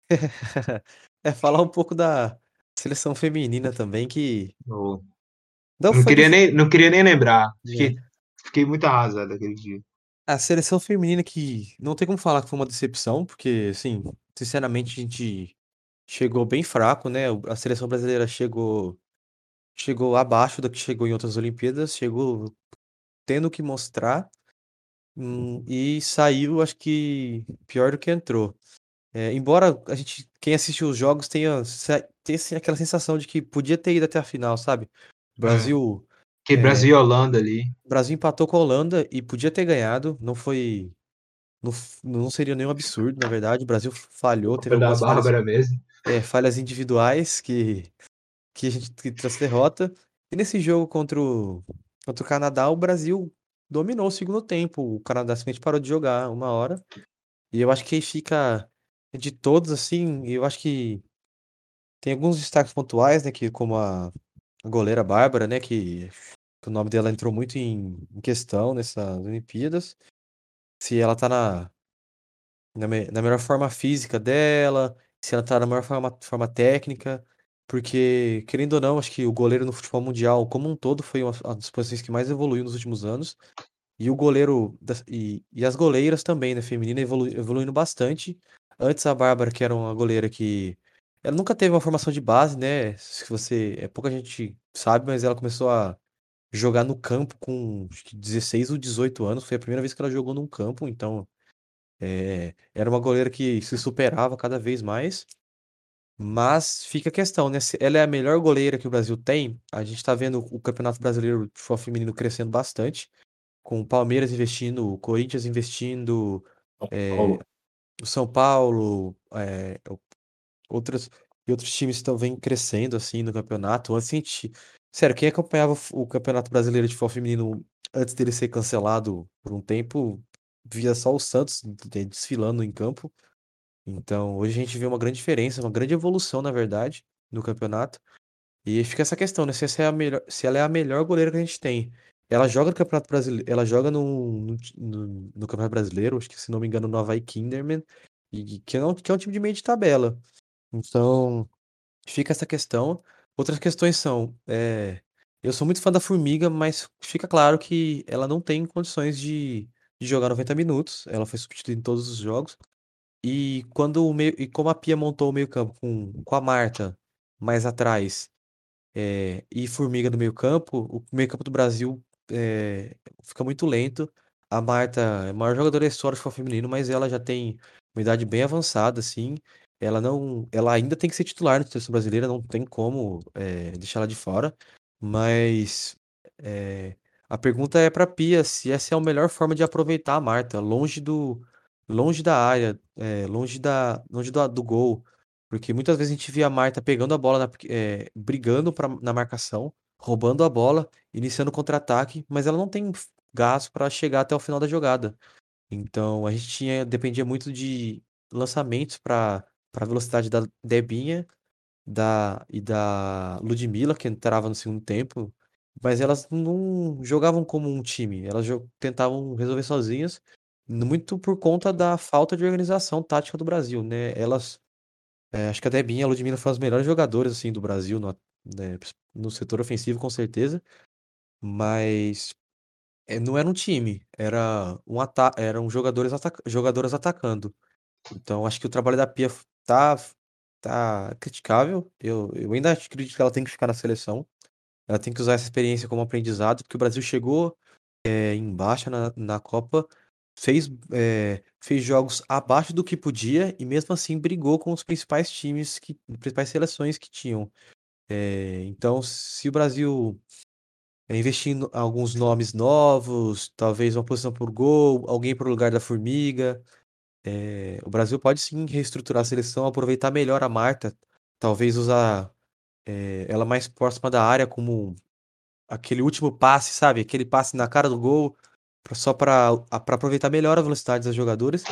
É falar um pouco da seleção feminina também, que Não, não não queria nem, não queria nem lembrar. É. Fiquei, fiquei muito arrasado aquele dia. A seleção feminina que não tem como falar que foi uma decepção, porque, assim, sinceramente, a gente chegou bem fraco, né? A seleção brasileira chegou chegou abaixo da que chegou em outras Olimpíadas, chegou tendo que mostrar hum, e saiu, acho que pior do que entrou. É, embora a gente, quem assistiu os jogos tenha, tenha assim, aquela sensação de que podia ter ido até a final, sabe? O Brasil Que É. Brasil e Holanda ali. O Brasil empatou com a Holanda e podia ter ganhado. Não foi. Não, não seria nenhum absurdo, na verdade. O Brasil falhou, teve da falhas, Bárbara mesmo. É, falhas individuais que, que a gente que trouxe derrota. E nesse jogo contra o, contra o Canadá, o Brasil dominou o segundo tempo. O Canadá simplesmente parou de jogar uma hora. E eu acho que fica de todos, assim, eu acho que tem alguns destaques pontuais, né? Que, como a, a goleira Bárbara, né? Que, que o nome dela entrou muito em, em questão nessas Olimpíadas. Se ela tá na, na, me- na melhor forma física dela, se ela tá na melhor forma, forma técnica. Porque, querendo ou não, acho que o goleiro no futebol mundial, como um todo, foi uma das posições que mais evoluiu nos últimos anos. E o goleiro e, e as goleiras também, né, feminina, evolu, evoluindo bastante. Antes a Bárbara, que era uma goleira que ela nunca teve uma formação de base, né? Se você, é pouca gente sabe, mas ela começou a jogar no campo com acho que 16 ou 18 anos. Foi a primeira vez que ela jogou num campo, então é, era uma goleira que se superava cada vez mais. Mas fica a questão, né? Se ela é a melhor goleira que o Brasil tem, a gente tá vendo o Campeonato Brasileiro de futebol feminino crescendo bastante, com o Palmeiras investindo, o Corinthians investindo, São é, o São Paulo, é, o- outras, e outros times estão vêm crescendo assim no campeonato. Antes gente, sério, quem acompanhava o o Campeonato Brasileiro de Futebol Feminino antes dele ser cancelado por um tempo, via só o Santos de- desfilando em campo. Então, hoje a gente vê uma grande diferença, uma grande evolução, na verdade, no campeonato. E fica essa questão, né? Se essa é a melhor, se ela é a melhor goleira que a gente tem. Ela joga no Campeonato Brasileiro, ela joga no, no, no- Campeonato Brasileiro, acho que se não me engano, no Havaí Kinderman, e que é um, que é um time de meio de tabela. Então, fica essa questão. Outras questões são, é, eu sou muito fã da Formiga, mas fica claro que ela não tem condições de, de jogar 90 minutos. Ela foi substituída em todos os jogos. E quando o meio, e como a Pia montou o meio-campo com, com a Marta mais atrás é, e Formiga no meio-campo, o meio-campo do Brasil é, fica muito lento. A Marta é a maior jogadora da história do feminino, mas ela já tem uma idade bem avançada, assim. Ela não, ela ainda tem que ser titular na seleção brasileira, não tem como é, deixar ela de fora. Mas é, a pergunta é para Pia se essa é a melhor forma de aproveitar a Marta, longe do, longe da área, é, longe da, longe do, do gol. Porque muitas vezes a gente via a Marta pegando a bola, na- eh, brigando pra, na marcação, roubando a bola, iniciando contra-ataque, mas ela não tem gás para chegar até o final da jogada. Então a gente tinha, dependia muito de lançamentos para para a velocidade da Debinha da, e da Ludmilla, que entrava no segundo tempo, mas elas não jogavam como um time, elas tentavam resolver sozinhas, muito por conta da falta de organização tática do Brasil, né? Elas é, acho que a Debinha e a Ludmilla foram as melhores jogadoras assim, do Brasil no, né, no setor ofensivo, com certeza. Mas é, não era um time, era um ata eram jogadores ataca jogadoras atacando. Então acho que o trabalho da Pia tá, tá criticável. Eu, eu ainda acredito que ela tem que ficar na seleção. Ela tem que usar essa experiência como aprendizado, porque o Brasil chegou é, na, na Copa, fez, é, fez jogos abaixo do que podia e mesmo assim brigou com os principais times, que, principais seleções que tinham. É, então, se o Brasil investir em alguns nomes novos, talvez uma posição por gol, alguém para o lugar da Formiga, é, o Brasil pode sim reestruturar a seleção, aproveitar melhor a Marta, talvez usar é, ela mais próxima da área como aquele último passe, sabe? Aquele passe na cara do gol, pra- só para aproveitar melhor a velocidade das jogadoras.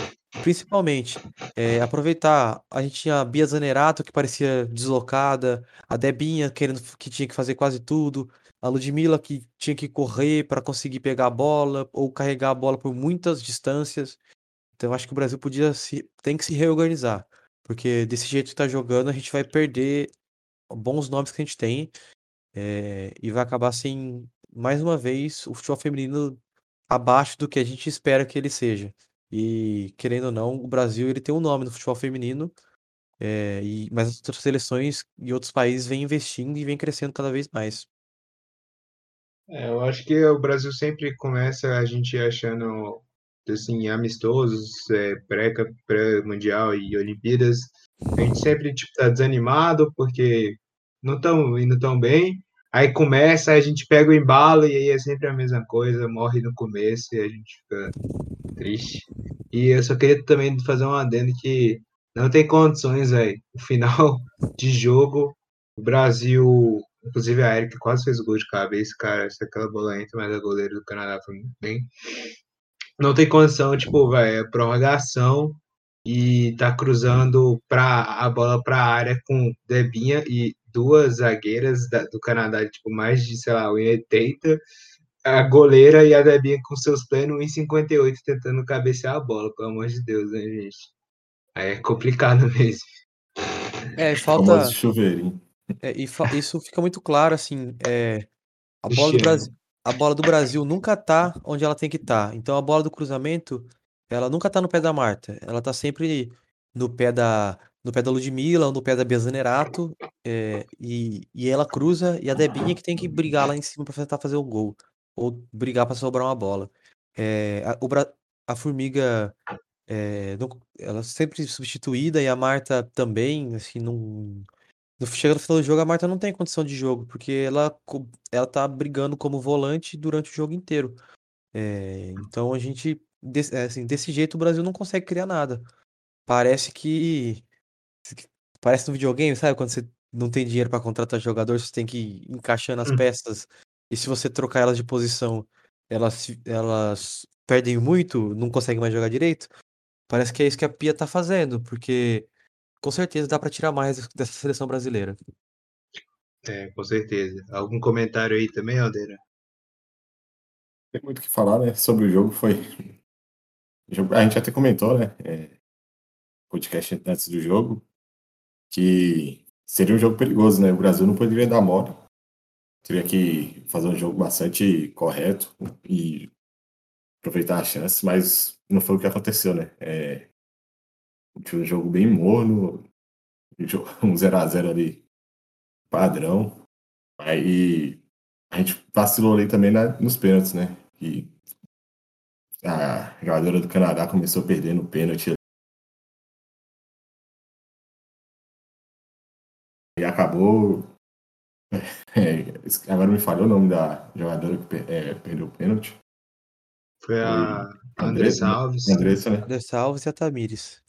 Principalmente, eh, aproveitar. A gente tinha a Bia Zanerato, que parecia deslocada, a Debinha, querendo, que tinha que fazer quase tudo, a Ludmilla, que tinha que correr para conseguir pegar a bola, ou carregar a bola por muitas distâncias. Então, acho que o Brasil podia se, tem que se reorganizar. Porque desse jeito que tá jogando, a gente vai perder bons nomes que a gente tem. É, e vai acabar sem, mais uma vez, o futebol feminino abaixo do que a gente espera que ele seja. E, querendo ou não, o Brasil ele tem um nome no futebol feminino, é, e, mas as outras seleções e outros países vêm investindo e vêm crescendo cada vez mais. É, eu acho que o Brasil sempre começa a gente achando assim amistosos, é, pré, pré-mundial e Olimpíadas, a gente sempre tipo tá desanimado porque não estão indo tão bem. Aí começa, a gente pega o embalo e aí é sempre a mesma coisa, morre no começo e a gente fica triste. E eu só queria também fazer um adendo que não tem condições, velho. O final de jogo, o Brasil, inclusive a Erika quase fez gol de cabeça, cara. Se aquela bola entra, mas a goleira do Canadá foi muito bem. Não tem condição, tipo, velho, é prorrogação e tá cruzando pra, a bola para a área com Debinha e duas zagueiras da, do Canadá, tipo, mais de, sei lá, 1,80 a goleira e a Debinha com seus plenos 1,58 tentando cabecear a bola, pelo amor de Deus, né, gente? Aí é complicado mesmo. É, falta. chuveirinho. é, e fa- isso fica muito claro, assim. É, a bola do. Brasil, a bola do Brasil nunca tá onde ela tem que estar. Então a bola do cruzamento, ela nunca tá no pé da Marta. Ela tá sempre no pé da, no pé da Ludmilla ou no pé da Bia Zanerato. é, e, e ela cruza e a Debinha que tem que brigar lá em cima pra tentar fazer o gol. Ou brigar pra sobrar uma bola. É, a, o a Formiga, é, não- ela sempre substituída e a Marta também, assim, não. Chega no final do jogo, a Marta não tem condição de jogo, porque ela, ela tá brigando como volante durante o jogo inteiro. É, então a gente, desse, é, assim, desse jeito o Brasil não consegue criar nada. Parece que, Parece no videogame, sabe? Quando você não tem dinheiro pra contratar jogador, você tem que ir encaixando as Hum. peças. E se você trocar elas de posição, elas, elas perdem muito, não conseguem mais jogar direito. Parece que é isso que a Pia tá fazendo, porque com certeza dá pra tirar mais dessa seleção brasileira. É, com certeza. Algum comentário aí também, Aldeira? Tem muito o que falar, né? Sobre o jogo foi. A gente até comentou, né? É, podcast antes do jogo, que seria um jogo perigoso, né? O Brasil não poderia dar mole. Teria que fazer um jogo bastante correto e aproveitar a chance, mas não foi o que aconteceu, né? É, um jogo bem morno, um 0x0 ali padrão. Aí a gente vacilou ali também na- nos pênaltis, né? E a jogadora do Canadá começou perdendo o pênalti e acabou. é, agora me falhou o nome da jogadora que é, perdeu o pênalti. Foi a Andressa Alves. Andressa, né? Andressa Alves e a Tamires.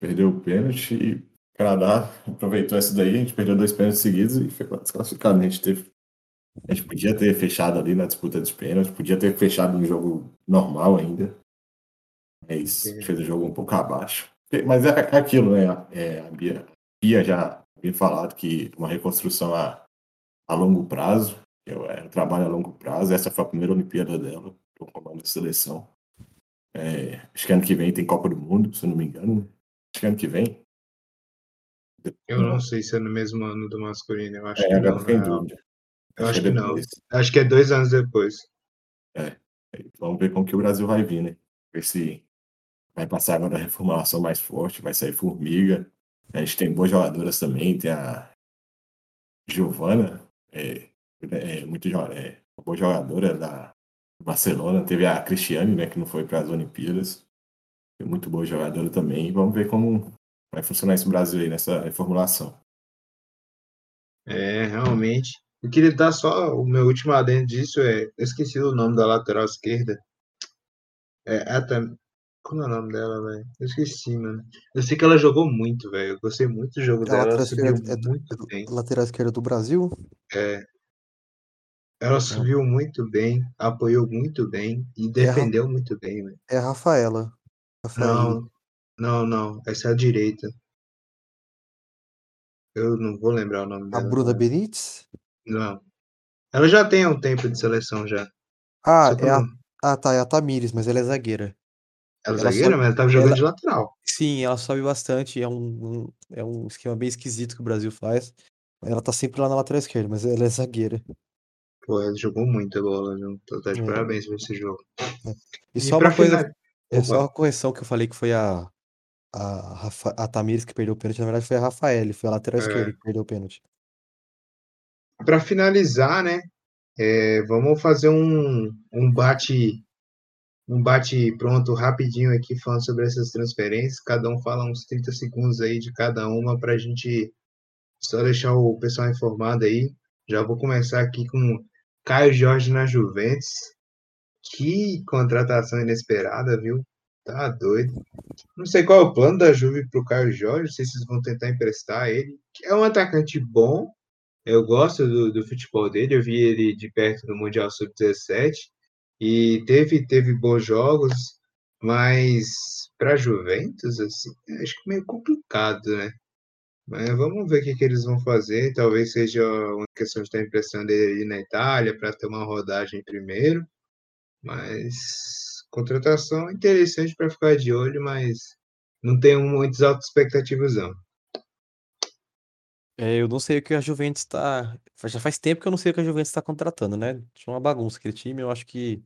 Perdeu o pênalti e o Canadá aproveitou essa daí, a gente perdeu dois pênaltis seguidos e foi desclassificado. né? A gente teve. A gente podia ter fechado ali na disputa dos pênaltis, podia ter fechado no jogo normal ainda. Mas gente fez o jogo um pouco abaixo. Mas é é aquilo, né? É, a Bia, já havia falado que uma reconstrução a, a longo prazo, é um trabalho a longo prazo. Essa foi a primeira Olimpíada dela, do comando da seleção. É, acho que ano que vem tem Copa do Mundo, se eu não me engano. né? Acho que ano que vem. Eu não sei se é no mesmo ano do masculino. Eu acho É, que não. fiquei real. dúvida. Eu acho é que não. Acho que é dois anos depois. Vamos ver como que o Brasil vai vir, né? Ver se vai passar agora a reformulação mais forte, vai sair formiga. A gente tem boas jogadoras também, tem a Giovana, é, é muito é, boa jogadora da Barcelona. Teve a Cristiane, né, que não foi para as Olimpíadas. É muito boa jogadora também. Vamos ver como vai funcionar esse Brasil aí nessa reformulação. É, realmente. Eu queria dar só o meu último adendo disso. É, eu esqueci o nome da lateral esquerda. É, até, como é o nome dela, velho? Eu esqueci, mano. Eu sei que ela jogou muito, velho. Eu gostei muito do jogo A dela. Ela lateral subiu esquerda é muito é bem. lateral esquerda do Brasil? É. Ela subiu muito bem, apoiou muito bem e É a- defendeu muito bem, velho. É a Rafaela. Rafaela. Não, não, não. Essa é a direita. Eu não vou lembrar o nome A dela. Bruna agora. Benítez? Não. Ela já tem um tempo de seleção já. Ah, é a, ah, tá, é a Tamires, mas ela é zagueira. Ela é zagueira, só- mas ela tava jogando ela- de lateral. Sim, ela sobe bastante, é um, um- é um esquema bem esquisito que o Brasil faz. Ela tá sempre lá na lateral esquerda, mas ela é zagueira. Pô, ela jogou muita bola, viu? Tô tá de É. parabéns por esse jogo. E E só pra uma coisa, final- é só uma correção que eu falei que foi a, a, Rafa, a Tamires que perdeu o pênalti, na verdade foi a Rafaele, foi a lateral É. esquerda que perdeu o pênalti. Pra finalizar, né? é, vamos fazer um, um bate um bate pronto rapidinho aqui falando sobre essas transferências. Cada um fala uns 30 segundos aí de cada uma pra gente só deixar o pessoal informado aí. Já vou começar aqui com Caio Jorge na Juventus. Que contratação inesperada, viu? Tá doido. Não sei qual é o plano da Juve pro Caio Jorge, se vocês vão tentar emprestar ele. É um atacante bom, eu gosto do, do futebol dele, eu vi ele de perto no Mundial Sub-17 e teve, teve bons jogos, mas para Juventus, assim, acho que meio complicado, né? Mas vamos ver o que, que eles vão fazer. Talvez seja uma questão de estar emprestando ele ali na Itália para ter uma rodagem primeiro. Mas contratação interessante para ficar de olho, mas não tenho muitas altas expectativas, não. É, eu não sei o que a Juventus tá. Já faz tempo que eu não sei o que a Juventus está contratando, né? Tinha uma bagunça aquele time, eu acho que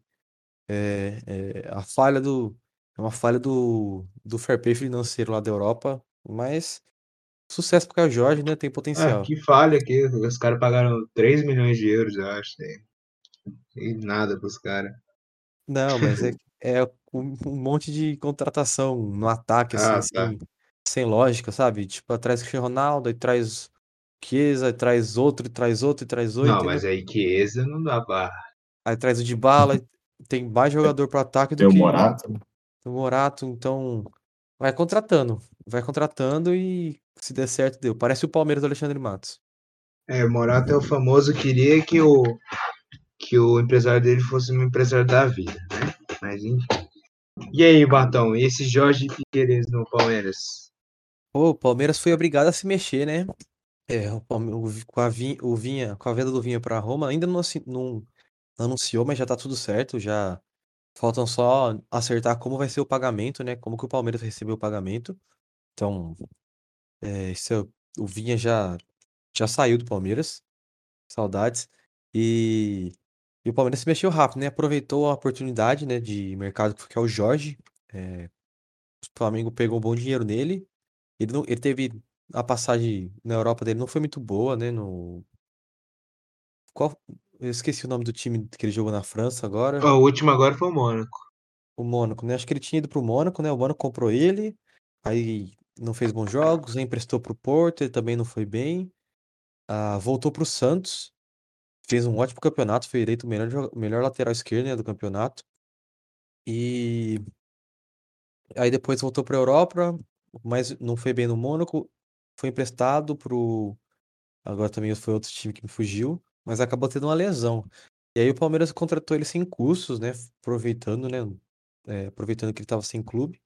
é, é a falha do. É uma falha do, do fair play financeiro lá da Europa, mas sucesso pro Caio Jorge, né? Tem Ah, potencial. que falha aqui. Os caras pagaram 3 milhões de euros, eu acho. né? E nada pros caras. Não, mas é, é um, um monte de contratação no ataque, assim, Ah, tá. sem, sem lógica, sabe? Tipo, traz o Ronaldo, aí traz Chiesa, traz outro, e traz outro, e traz outro, Não, entendeu? mas aí Chiesa não dá pra. Aí traz o Dybala, e tem mais jogador pro ataque do Tem o que Morato, o Morato, então vai contratando. Vai contratando e se der certo, deu. Parece o Palmeiras do Alexandre Matos. É, Morato é o famoso queria que o que o empresário dele fosse um empresário da vida, né? Mas enfim. E aí, Batão, e esse Jorge Piqueires no Palmeiras? Pô, o Palmeiras foi obrigado a se mexer, né? É, o, com a, o Vinha, com a venda do Vinha para Roma, ainda não, não anunciou, mas já tá tudo certo. Já faltam só acertar como vai ser o pagamento, né? Como que o Palmeiras vai receber o pagamento. Então, é, isso é- o Vinha já, já saiu do Palmeiras. Saudades. E, e o Palmeiras se mexeu rápido, né? Aproveitou a oportunidade, né, de mercado que é o Jorge. É, o Flamengo pegou um bom dinheiro nele. Ele, não, ele teve a passagem na Europa dele não foi muito boa, né? No qual eu esqueci o nome do time que ele jogou na França agora. Ó, o último agora foi o Mônaco. O Mônaco, né? Acho que ele tinha ido pro Mônaco, né? O Mônaco comprou ele, aí não fez bons jogos, aí emprestou pro Porto, ele também não foi bem. Ah, voltou pro Santos, fez um ótimo campeonato, foi eleito o melhor, melhor lateral esquerdo, né, do campeonato. E aí depois voltou pra Europa, mas não foi bem no Mônaco, foi emprestado pro Agora também foi outro time que me fugiu, mas acabou tendo uma lesão. E aí o Palmeiras contratou ele sem custos, né? Aproveitando, né? é, aproveitando que ele estava sem clube.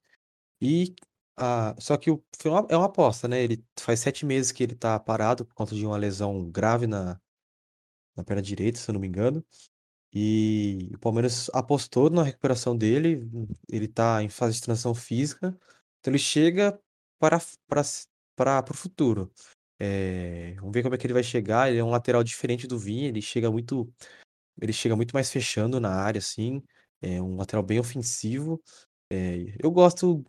E a, só que o, uma- é uma aposta, né? Ele faz sete meses que ele tá parado por conta de uma lesão grave na, na perna direita, se eu não me engano. E o Palmeiras apostou na recuperação dele. Ele tá em fase de transição física. Então ele chega para, para, para, o futuro. É, vamos ver como é que ele vai chegar. Ele é um lateral diferente do Vinha. Ele chega muito, ele chega muito mais fechando na área, assim. É um lateral bem ofensivo. É, eu gosto,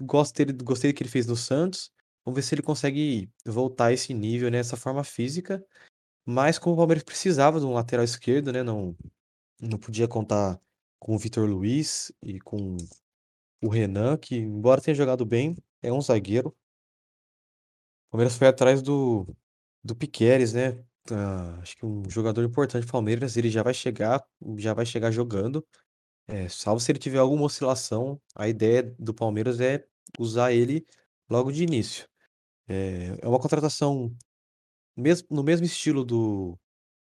gosto dele, gostei do que ele fez no Santos. Vamos ver se ele consegue voltar a esse nível, nessa forma física. Mas como o Palmeiras precisava de um lateral esquerdo, né? Não, não podia contar com o Vitor Luiz e com o Renan, que, embora tenha jogado bem, é um zagueiro. Palmeiras foi atrás do, do Piquerez, né? Ah, acho que um jogador importante do Palmeiras, ele já vai chegar, já vai chegar jogando. É, salvo se ele tiver alguma oscilação, a ideia do Palmeiras é usar ele logo de início. É, é uma contratação mesmo, no mesmo estilo do,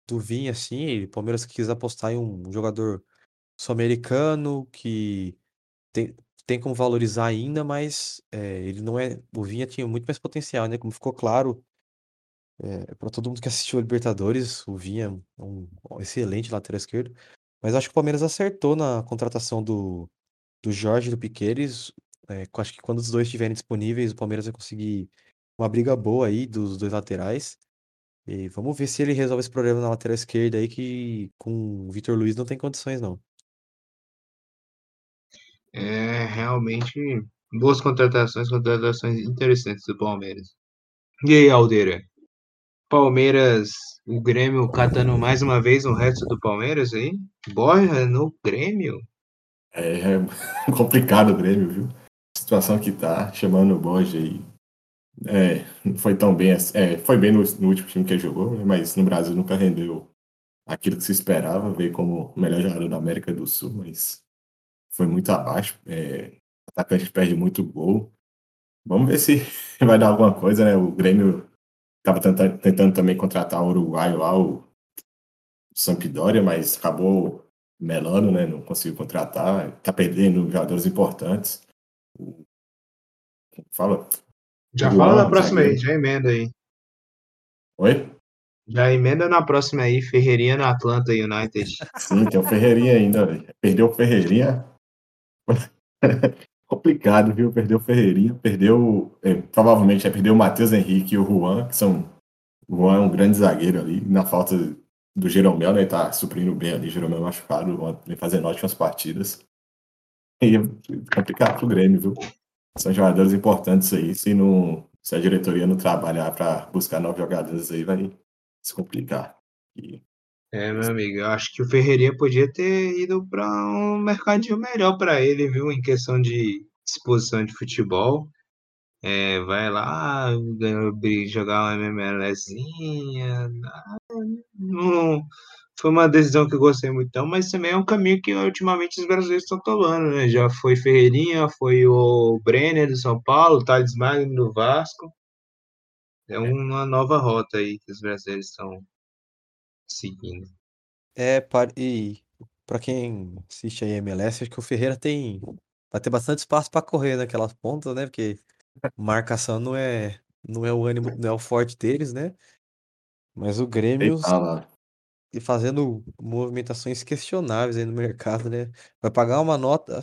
do Vinha, assim, o Palmeiras quis apostar em um jogador sul-americano que tem, tem como valorizar ainda, mas é, ele não é. O Vinha tinha muito mais potencial, né? Como ficou claro é, para todo mundo que assistiu a Libertadores, o Vinha é um excelente lateral esquerdo. Mas acho que o Palmeiras acertou na contratação do, do Jorge e do Piqueires. É, acho que quando os dois estiverem disponíveis, o Palmeiras vai conseguir uma briga boa aí dos dois laterais. E vamos ver se ele resolve esse problema na lateral esquerda aí, que com o Vitor Luiz não tem condições, não. É realmente boas contratações, contratações interessantes do Palmeiras. E aí, Aldeira? Palmeiras, o Grêmio catando mais uma vez um resto do Palmeiras aí? Borja no Grêmio? É, é complicado o Grêmio, viu? A situação que tá, chamando o Borja aí. É, não foi tão bem assim. É, foi bem no, no último time que ele jogou, né? mas no Brasil nunca rendeu aquilo que se esperava, veio como o melhor jogador da América do Sul, mas foi muito abaixo. É, atacante perde muito gol. Vamos ver se vai dar alguma coisa, né? O Grêmio estava tentando, tentando também contratar o uruguaio lá, o Sampdoria, mas acabou melando, né? Não conseguiu contratar, tá perdendo jogadores importantes. O- Fala. Já Uau, fala na próxima aí, já emenda aí. Oi? Já emenda na próxima aí, Ferreirinha no Atlanta United. Sim, tem o Ferreirinha ainda, velho. Perdeu o Ferreirinha. Complicado, viu? Perdeu o Ferreirinha, perdeu. é, provavelmente vai perder o Matheus Henrique e o Juan, que são. O Juan é um grande zagueiro ali, na falta do Jeromel, né? Tá suprindo bem ali, Jeromel machucado, vem fazendo ótimas partidas. E é complicado pro Grêmio, viu? São jogadores importantes aí, se não. Se a diretoria não trabalhar para buscar novos jogadores aí, vai se complicar. E É, meu amigo, eu acho que o Ferreirinha podia ter ido para um mercadinho melhor para ele, viu? Em questão de disposição de futebol. É, vai lá, jogar uma MMLzinha. Não foi uma decisão que eu gostei muito, não, mas também é um caminho que ultimamente os brasileiros estão tomando, né? Já foi Ferreirinha, foi o Brenner do São Paulo, o Thales Magno do Vasco. É uma nova rota aí que os brasileiros estão seguindo. É, par- e pra quem assiste aí MLS, acho que o Ferreira tem. Vai ter bastante espaço pra correr naquelas pontas, né? Porque marcação não é, não é o ânimo, não é o forte deles, né? Mas o Grêmio e fazendo movimentações questionáveis aí no mercado, né? Vai pagar uma nota,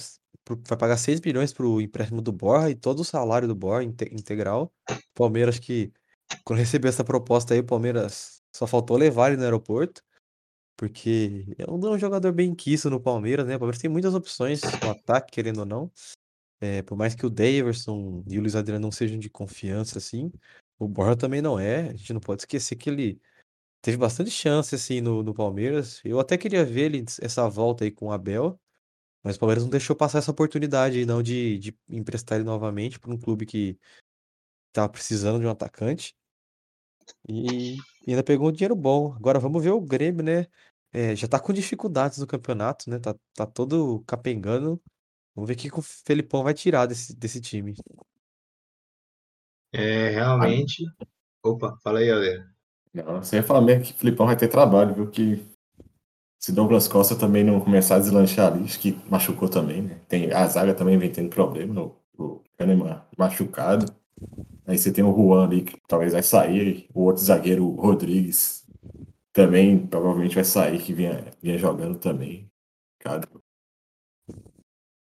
vai pagar 6 milhões pro empréstimo do Borja e todo o salário do inte- integral. Palmeiras que, quando recebeu essa proposta aí, o Palmeiras só faltou levar ele no aeroporto, porque é um, jogador bem quisto no Palmeiras, né? O Palmeiras tem muitas opções no ataque, querendo ou não. É, por mais que o Daverson e o Luiz Adriano não sejam de confiança, assim, o Borja também não é. A gente não pode esquecer que ele teve bastante chance, assim, no, no Palmeiras. Eu até queria ver ele, essa volta aí com o Abel, mas o Palmeiras não deixou passar essa oportunidade não, de, de emprestar ele novamente para um clube que tava precisando de um atacante. E, e ainda pegou um dinheiro bom. Agora vamos ver o Grêmio, né? É, já tá com dificuldades no campeonato, né? Tá, tá todo capengando. Vamos ver o que que o Felipão vai tirar desse, desse time. É, realmente. Opa, fala aí, Alê. Não, você ia falar mesmo que o Filipão vai ter trabalho, viu? Que se Douglas Costa também não começar a deslanchar ali, acho que machucou também, né? Tem, a zaga também vem tendo problema, o, o Kahneman machucado. Aí você tem o Juan ali, que talvez vai sair, o outro zagueiro, o Rodrigues, também provavelmente vai sair, que vinha, vinha jogando também. Cara,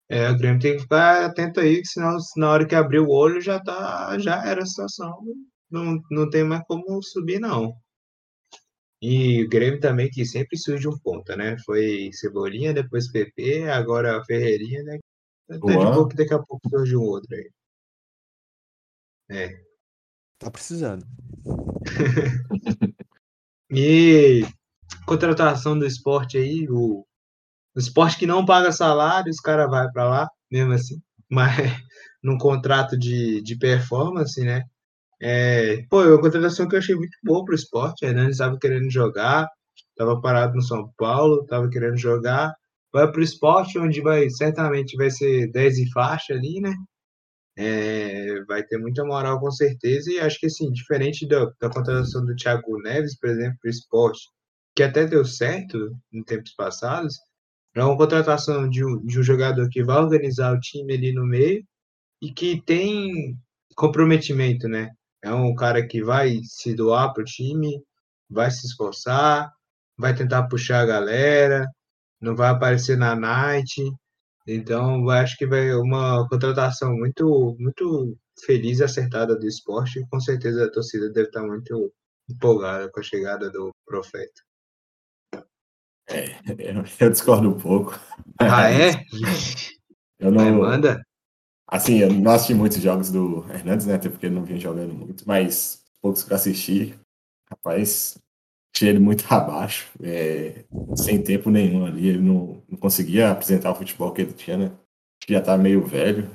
É, o Grêmio tem que ficar atento aí, que senão na hora que abrir o olho já tá, já era a situação. Não, não tem mais como subir, não. E o Grêmio também que sempre surge um ponta, né? Foi Cebolinha, depois PP, agora Ferreirinha, né? Tá de Juan. que daqui a pouco surge um outro aí. É. Tá precisando. E contratação do esporte aí, o, o esporte que não paga salário, os caras vai para lá, mesmo assim, mas num contrato de, de performance, né? É, pô, é uma contratação que eu achei muito boa pro esporte. A Hernani estava querendo jogar, estava parado no São Paulo, estava querendo jogar. Vai pro esporte, onde vai certamente vai ser 10 e faixa ali, né? É, vai ter muita moral com certeza. E acho que assim, diferente da, da contratação do Thiago Neves, por exemplo, pro esporte, que até deu certo em tempos passados, é uma contratação de um, de um jogador que vai organizar o time ali no meio e que tem comprometimento, né? É um cara que vai se doar pro time, vai se esforçar, vai tentar puxar a galera, não vai aparecer na night. Então, acho que vai uma contratação muito muito feliz e acertada do esporte. E com certeza a torcida deve estar muito empolgada com a chegada do Profeta. eu, eu discordo um pouco. Ah, é? Eu Vai, não, manda. Assim, eu não assisti muitos jogos do Hernandes, né? Até porque ele não vinha jogando muito, mas poucos que eu assisti, rapaz, ele muito abaixo, é, sem tempo nenhum ali. Ele não, não conseguia apresentar o futebol que ele tinha, né? Já tá meio velho.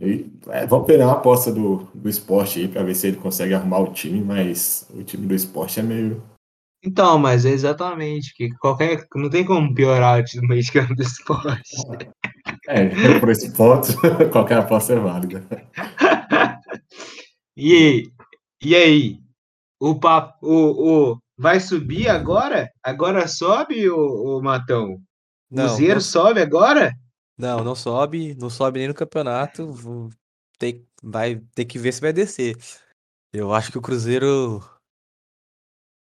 E, é, vamos pegar uma aposta do, do esporte aí para ver se ele consegue arrumar o time, mas o time do esporte é meio. Então, mas é exatamente que qualquer não tem como piorar o time do meio de campo do esporte. É, por esse ponto, qualquer aposta é válida. E, e aí? O, papo, o, o vai subir agora? Agora sobe, o, o Matão? O Não, Cruzeiro não, sobe agora? não, não sobe, não sobe nem no campeonato. ter- vai ter que ver se vai descer. Eu acho que o Cruzeiro.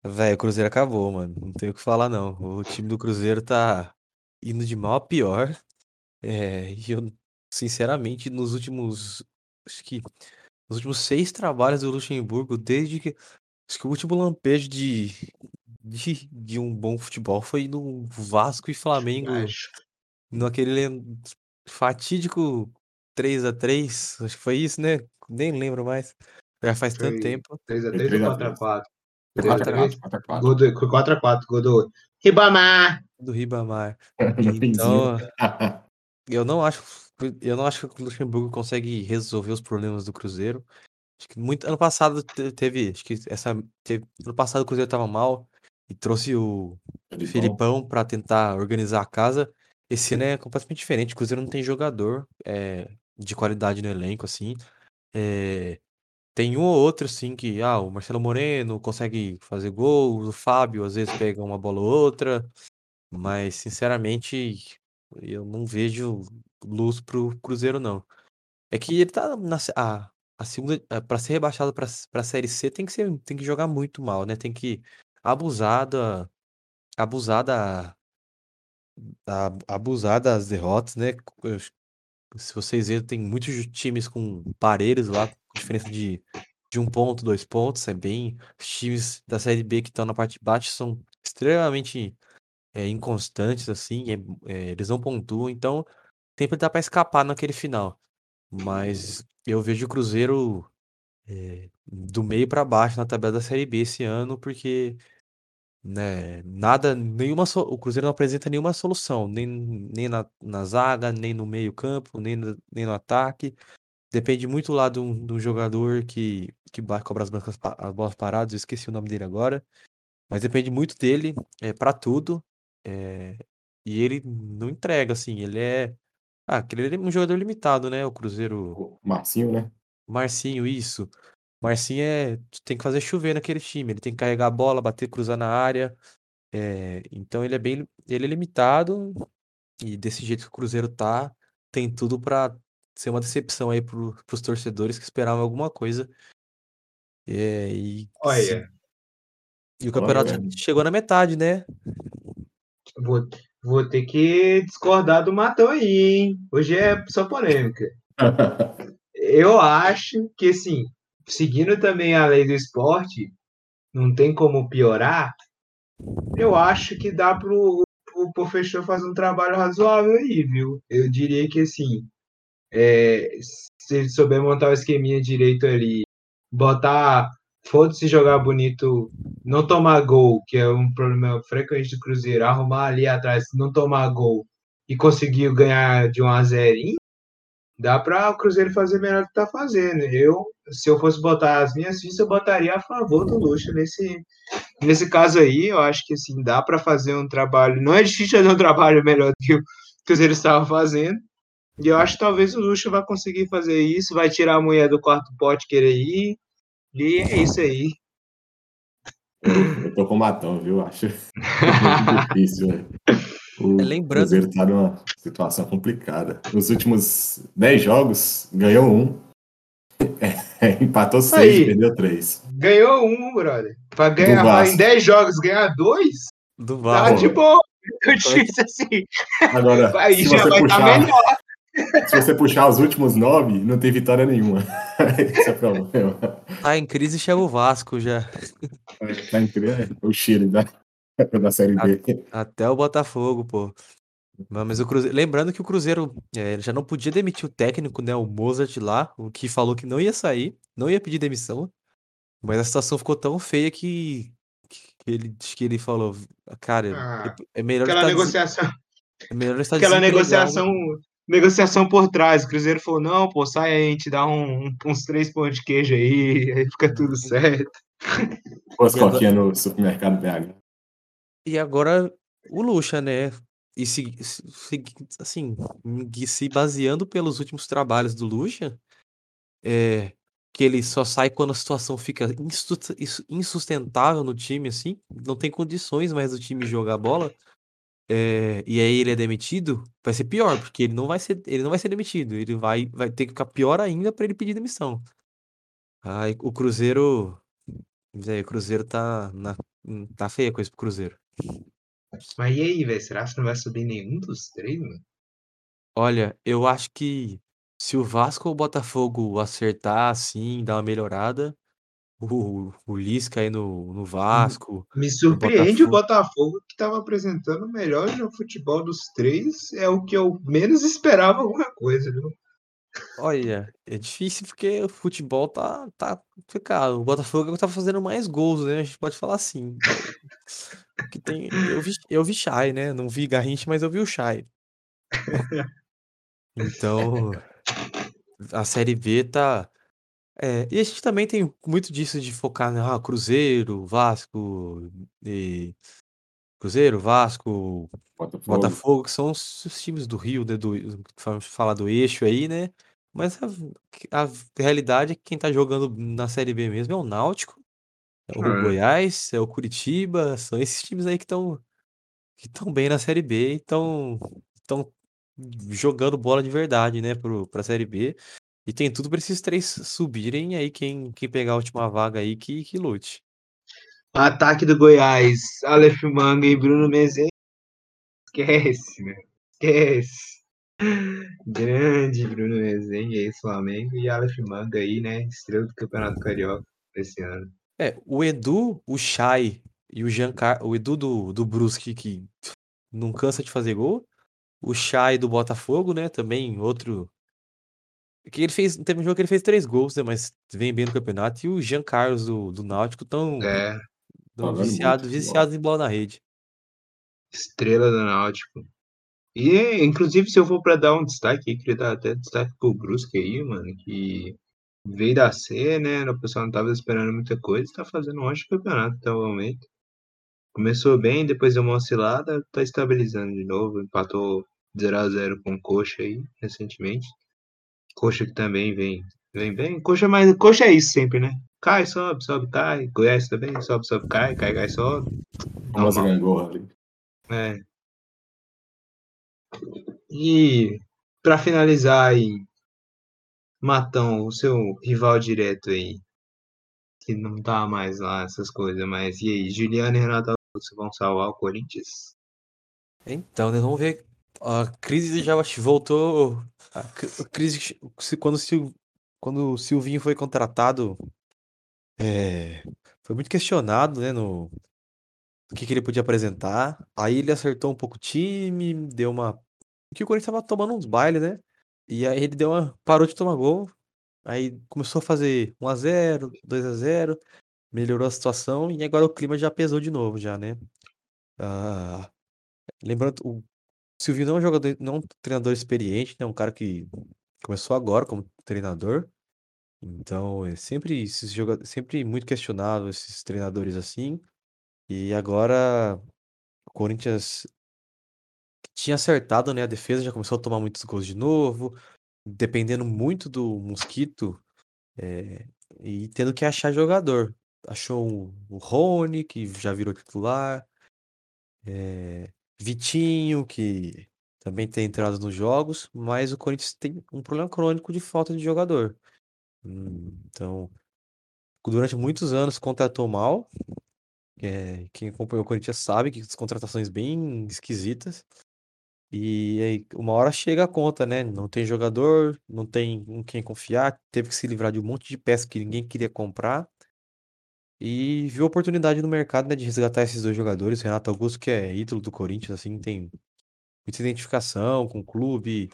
Velho, o Cruzeiro acabou, mano. Não tenho o que falar, não. O time do Cruzeiro tá indo de mal a pior. É, e eu, sinceramente, nos últimos. Acho que. Nos últimos seis trabalhos do Luxemburgo, desde que. Acho que o último lampejo de, de, de um bom futebol foi no Vasco e Flamengo. Acho. Naquele fatídico 3 a 3 acho que foi isso, né? Nem lembro mais. Já faz tanto Foi tempo. 3x3 ou 4x4? 4x4, 4x4. 4x4. Gol do 4x4, gol do Ribamar. Do Ribamar. Então, eu não acho, eu não acho que o Luxemburgo consegue resolver os problemas do Cruzeiro. Acho que muito ano passado te- teve, acho que essa teve, ano passado o Cruzeiro tava mal. e trouxe o Felipão. Filipão para tentar organizar a casa. Esse ano é completamente diferente. O Cruzeiro não tem jogador é, de qualidade no elenco, assim. É, tem um ou outro, assim, que ah, o Marcelo Moreno consegue fazer gol, o Fábio às vezes pega uma bola ou outra, mas sinceramente eu não vejo luz pro Cruzeiro, não. É que ele tá na a, a segunda para ser rebaixado para para Série C tem que ser tem que jogar muito mal, né? Tem que abusar da abusar da, da- abusar das derrotas, né? Se vocês verem, tem muitos times com parelhos lá, com diferença de, de um ponto, dois pontos. É bem. Os times da Série B que estão na parte de baixo são extremamente é, inconstantes, assim. é- é, eles não pontuam, então sempre dá para escapar naquele final. Mas eu vejo o Cruzeiro é, do meio para baixo na tabela da Série B esse ano, porque né, nada, nenhuma, so- o Cruzeiro não apresenta nenhuma solução, nem, nem na, na zaga, nem no meio campo, nem no, nem no ataque. Depende muito lá de um, de um jogador que, que cobra as, brancas, as bolas paradas, eu esqueci o nome dele agora, mas depende muito dele é, para tudo, é, e ele não entrega, assim, ele é, ah, aquele é um jogador limitado, né, o Cruzeiro, O Marcinho, né? Marcinho, isso, Marcinho é, tem que fazer chover naquele time, ele tem que carregar a bola, bater, cruzar na área, é, então ele é bem, ele é limitado e desse jeito que o Cruzeiro tá, tem tudo pra ser uma decepção aí pro, pros torcedores que esperavam alguma coisa. É, e, se- Olha, e o campeonato já mesmo. chegou na metade, né? vou, vou ter que discordar do Matão aí, hein? Hoje é só polêmica. Eu acho que, assim, seguindo também a lei do esporte, não tem como piorar. Eu acho que dá pro, o professor fazer um trabalho razoável aí, viu? Eu diria que, assim, é, se ele souber montar o esqueminha direito ali, botar, foda-se jogar bonito, não tomar gol, que é um problema frequente do Cruzeiro, arrumar ali atrás, não tomar gol e conseguir ganhar de 1 a 0 dá para o Cruzeiro fazer melhor do que tá fazendo. Eu, se eu fosse botar as minhas fichas, eu botaria a favor do Lucha nesse, nesse caso aí. Eu acho que assim dá para fazer um trabalho. Não é difícil fazer um trabalho melhor do que o Cruzeiro estava fazendo. E eu acho que talvez o Lucha vai conseguir fazer isso, vai tirar a mulher do quarto pote querer ir. E é isso aí. Eu tô com o Matão, viu? Acho muito difícil, velho. O É, lembrando- Cruzeiro tá numa situação complicada. Nos últimos 10 jogos, ganhou um. É, empatou seis, Aí. perdeu três. Ganhou um, brother. Para ganhar em 10 jogos, ganhar dois, Do tá Vasco. de boa. Eu disse assim, Agora, aí se já você, vai estar puxar, melhor. Se você puxar os últimos nove, não tem vitória nenhuma. Esse é o problema. Tá em crise chega o Vasco já. Tá incrível. O Chile da, da Série B. Até o Botafogo, pô. Mas o Cruzeiro, lembrando que o Cruzeiro é, já não podia demitir o técnico, né? O Mozart lá, o que falou que não ia sair, não ia pedir demissão. Mas a situação ficou tão feia que, que ele que ele falou, cara, Ah, é melhor Aquela estar, des- negociação. é melhor estar aquela desempregado. negociação negociação por trás. O Cruzeiro falou: não, pô, sai aí, a gente dá um- uns três pães de queijo aí, aí fica tudo certo. Duas coquinhas no supermercado BH. E agora o Lucha, né? E se, se- assim, se baseando pelos últimos trabalhos do Lucha, é, que ele só sai quando a situação fica insu- insu- insustentável no time, assim, não tem condições mais do time jogar bola, é, e aí ele é demitido, vai ser pior, porque ele não vai ser, ele não vai ser demitido, ele vai, vai ter que ficar pior ainda para ele pedir demissão. Aí o Cruzeiro, o Cruzeiro tá, na, tá feia a coisa pro Cruzeiro. Mas e aí, velho? Será que não vai subir nenhum dos três, mano? Olha, eu acho que se o Vasco ou o Botafogo acertar assim, dar uma melhorada, o, o Lisca aí no, no Vasco, Me surpreende o Botafogo. Que estava apresentando o melhor no futebol dos três. É o que eu menos esperava alguma coisa, viu? olha, é difícil porque o futebol tá, tá complicado. O Botafogo é tá fazendo mais gols, né? A gente pode falar assim. Que tem, eu vi, eu vi Chay, né? Não vi Garrincha, mas eu vi o Chay. Então, a Série B tá. É, e a gente também tem muito disso de focar no ah, Cruzeiro, Vasco, e Cruzeiro, Vasco, Botafogo. Botafogo, que são os, os times do Rio, né, do, falar do eixo aí, né? Mas a, a realidade é que quem tá jogando na Série B mesmo é o Náutico, é o É. Goiás, é o Curitiba, são esses times aí que estão que estão bem na Série B e estão estão jogando bola de verdade, né, pro, pra Série B. E tem tudo pra esses três subirem, aí quem, quem pegar a última vaga aí que, que lute. Ataque do Goiás, Aleph Manga e Bruno Mezengue. Esquece, né? Esquece. Grande Bruno Mezengue aí, Flamengo. E Aleph Manga aí, né? Estrela do Campeonato Carioca esse ano. É, o Edu, o Chay e o Giancar... o Edu do, do Brusque, que não cansa de fazer gol. O Chay do Botafogo, né? Também outro. Que ele fez. Teve um jogo que ele fez três gols, né? Mas vem bem no campeonato. E o Jean Carlos do, do Náutico estão É, Jogando viciados muito viciados em bola na rede. estrela do Náutico. E, inclusive, se eu for pra dar um destaque, aí, queria dar até destaque pro Brusque aí, mano, que veio da C, né? O pessoal não tava esperando muita coisa, tá fazendo um ótimo campeonato até o momento. Começou bem, depois deu uma oscilada, tá estabilizando de novo, empatou 0x0 com o Coxa aí, recentemente. Coxa que também vem, vem bem. Coxa, mas Coxa é isso sempre, né? Cai, sobe, sobe, cai. Goiás também, sobe, sobe, cai, cai, cai, sobe. Normal. gangorra ali. É. E pra finalizar aí, Matão, o seu rival direto aí, que não tá mais lá, essas coisas, mas e aí, Juliano e Renato Augusto vão salvar o Corinthians? Então, né? Vamos ver. A crise que voltou. A cri- a crise. se- Quando quando o Silvinho foi contratado, é, foi muito questionado, né? No, o que, que ele podia apresentar. Aí ele acertou um pouco o time, deu uma. Que o Corinthians tava tomando uns bailes, né? E aí ele deu uma. Parou de tomar gol. Aí começou a fazer 1x0, 2x0, melhorou a situação e agora o clima já pesou de novo, já, né? Ah, lembrando, o Silvinho não é um jogador, não é um treinador experiente, né? Um cara que começou agora como treinador. Então, é sempre esses joga- sempre muito questionado esses treinadores assim. E agora o Corinthians tinha acertado, né? A defesa já começou a tomar muitos gols de novo, dependendo muito do Mosquito, é, e tendo que achar jogador. Achou o Rony, que já virou titular, é, Vitinho, que também tem entrado nos jogos, mas o Corinthians tem um problema crônico de falta de jogador. Hum, Então, durante muitos anos contratou mal. é, quem acompanhou o Corinthians sabe que as contratações bem esquisitas. E aí, uma hora chega a conta, né? Não tem jogador, não tem em quem confiar, teve que se livrar de um monte de peças que ninguém queria comprar. E viu a oportunidade no mercado, né, de resgatar esses dois jogadores. Renato Augusto, que é ídolo do Corinthians, assim, tem muita identificação com o clube.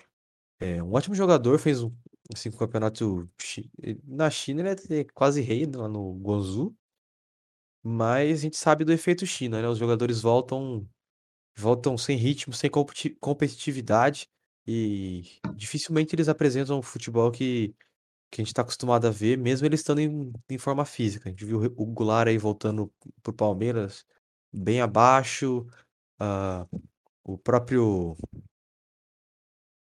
É um ótimo jogador, fez um assim, um campeonato. chi- Na China ele é quase rei lá no Guangzhou. Mas a gente sabe do efeito China, né? Os jogadores voltam voltam sem ritmo, sem competi- competitividade e dificilmente eles apresentam o futebol que, que a gente está acostumado a ver, mesmo eles estando em, em forma física. A gente viu o Goulart aí voltando pro Palmeiras bem abaixo, ah, o próprio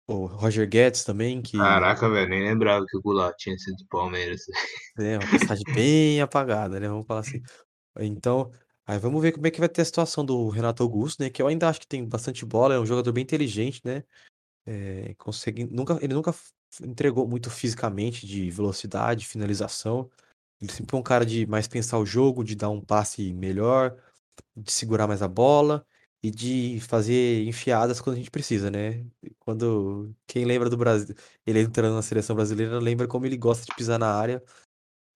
o Roger Guedes também, que Caraca, velho, nem lembrava que o Goulart tinha sido do Palmeiras. é uma passagem bem apagada, né? Vamos falar assim. Então, aí vamos ver como é que vai ter a situação do Renato Augusto, né? Que eu ainda acho que tem bastante bola, é um jogador bem inteligente, né? É, consegue, nunca, ele nunca entregou muito fisicamente de velocidade, finalização. Ele sempre foi um cara de mais pensar o jogo, de dar um passe melhor, de segurar mais a bola e de fazer enfiadas quando a gente precisa, né? Quando quem lembra do Brasil, ele entrando na seleção brasileira, lembra como ele gosta de pisar na área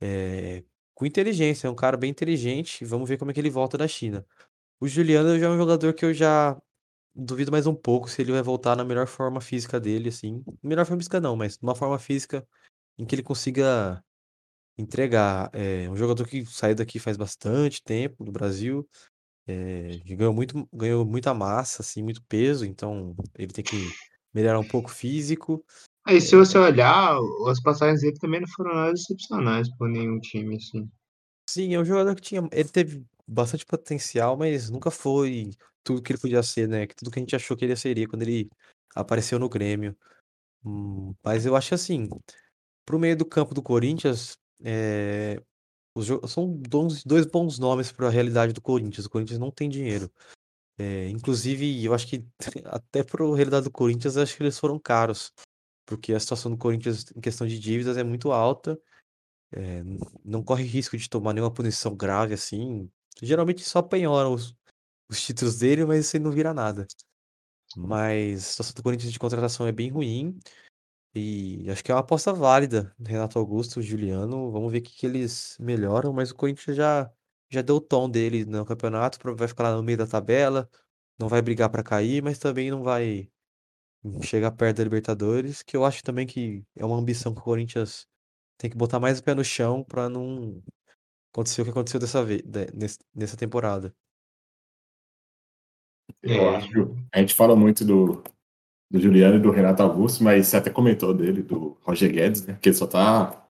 é, com inteligência, é um cara bem inteligente. Vamos ver como é que ele volta da China. O Juliano já é um jogador que eu já duvido mais um pouco se ele vai voltar na melhor forma física dele, assim. Melhor forma física não, mas numa forma física em que ele consiga entregar. É um jogador que saiu daqui faz bastante tempo do Brasil, é, ganhou muito, ganhou muita massa, assim, muito peso, então ele tem que melhorar um pouco o físico. Aí se você olhar, as passagens dele também não foram nada excepcionais por nenhum time, assim. Sim, é um jogador que tinha. Ele teve bastante potencial, mas nunca foi tudo que ele podia ser, né? Tudo que a gente achou que ele seria quando ele apareceu no Grêmio. Hum, mas eu acho assim, pro meio do campo do Corinthians, é, são dois, dois bons nomes para a realidade do Corinthians. O Corinthians não tem dinheiro. É, inclusive, eu acho que até para a realidade do Corinthians, acho que eles foram caros porque a situação do Corinthians em questão de dívidas é muito alta. É, não corre risco de tomar nenhuma punição grave assim. Geralmente só penhoram os, os títulos dele, mas isso aí não vira nada. Mas a situação do Corinthians de contratação é bem ruim. E acho que é uma aposta válida. Renato Augusto, Juliano. Vamos ver o que, que eles melhoram. Mas o Corinthians já, já deu o tom dele no campeonato. Vai ficar lá no meio da tabela. Não vai brigar para cair, mas também não vai chegar perto da Libertadores, que eu acho também que é uma ambição que o Corinthians tem que botar mais o pé no chão para não acontecer o que aconteceu dessa vez, nessa temporada. Eu é. acho. A gente fala muito do, do Juliano e do Renato Augusto, mas você até comentou dele, do Roger Guedes, né? Que ele só tá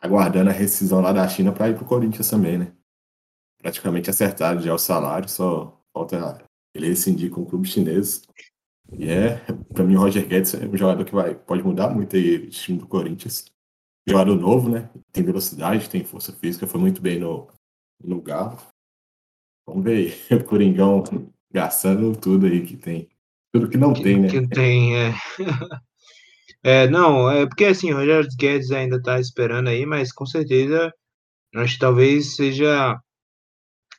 aguardando a rescisão lá da China para ir pro Corinthians também, né? Praticamente acertado já o salário, só falta ele rescindir com o clube chinês. E é, pra mim, o Roger Guedes é um jogador que vai, pode mudar muito aí o time do Corinthians. Jogador novo, né? Tem velocidade, tem força física, foi muito bem no, no Galo. Vamos ver aí, o Coringão gastando tudo aí que tem. Tudo que não que, tem, né? Que tem, é. é, não, é porque assim, o Roger Guedes ainda tá esperando aí, mas com certeza acho que talvez seja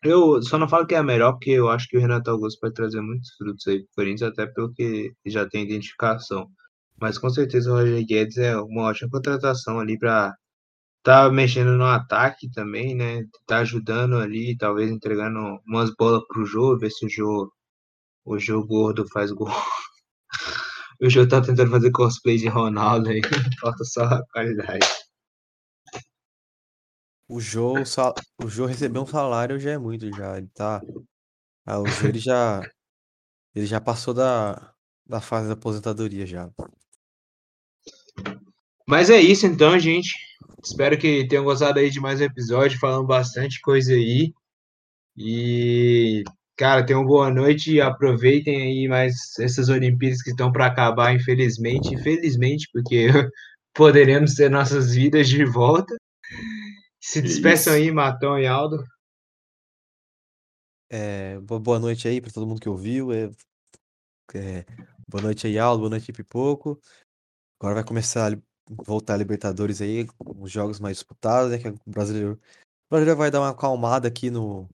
eu só não falo que é a melhor, porque eu acho que o Renato Augusto pode trazer muitos frutos aí pro Corinthians, até porque já tem identificação. Mas com certeza o Roger Guedes é uma ótima contratação ali para tá mexendo no ataque também, né? Tá ajudando ali, talvez entregando umas bolas pro jogo, ver se o jogo o jogo gordo faz gol. o jogo tá tentando fazer cosplay de Ronaldo aí, falta só a qualidade. O Jô, o Jô receber um salário já é muito já. Ele tá. Ah, o Jô ele já. Ele já passou da, da fase da aposentadoria já. Mas é isso então, gente. Espero que tenham gostado aí de mais um episódio, falando bastante coisa aí. E, cara, tenham boa noite e aproveitem aí mais essas Olimpíadas que estão para acabar, infelizmente. Infelizmente, porque poderemos ter nossas vidas de volta. Se despeçam aí, Matão e Aldo. É, boa noite aí para todo mundo que ouviu. É, é, boa noite aí, Aldo. Boa noite, Pipoco. Agora vai começar voltar a Libertadores aí, os jogos mais disputados, né? Que o brasileiro, o brasileiro vai dar uma acalmada aqui no,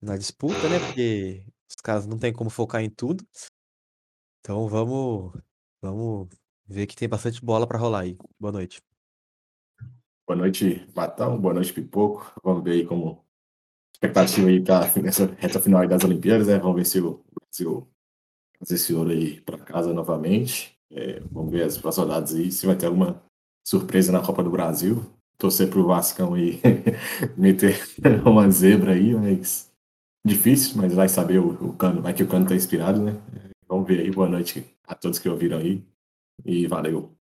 na disputa, né? Porque os caras não tem como focar em tudo. Então vamos, vamos ver que tem bastante bola para rolar aí. Boa noite. Boa noite, Batão. Boa noite, Pipoco. Vamos ver aí como expectativa aí tá nessa reta final das Olimpíadas, né? Vamos ver se o Brasil traz esse ouro aí para casa novamente. É, vamos ver as próximas rodadas aí, se vai ter alguma surpresa na Copa do Brasil. Torcer pro Vascão aí meter uma zebra aí, mas difícil, mas vai saber o, o cano, vai que o cano tá inspirado, né? Vamos ver aí. Boa noite a todos que ouviram aí e valeu.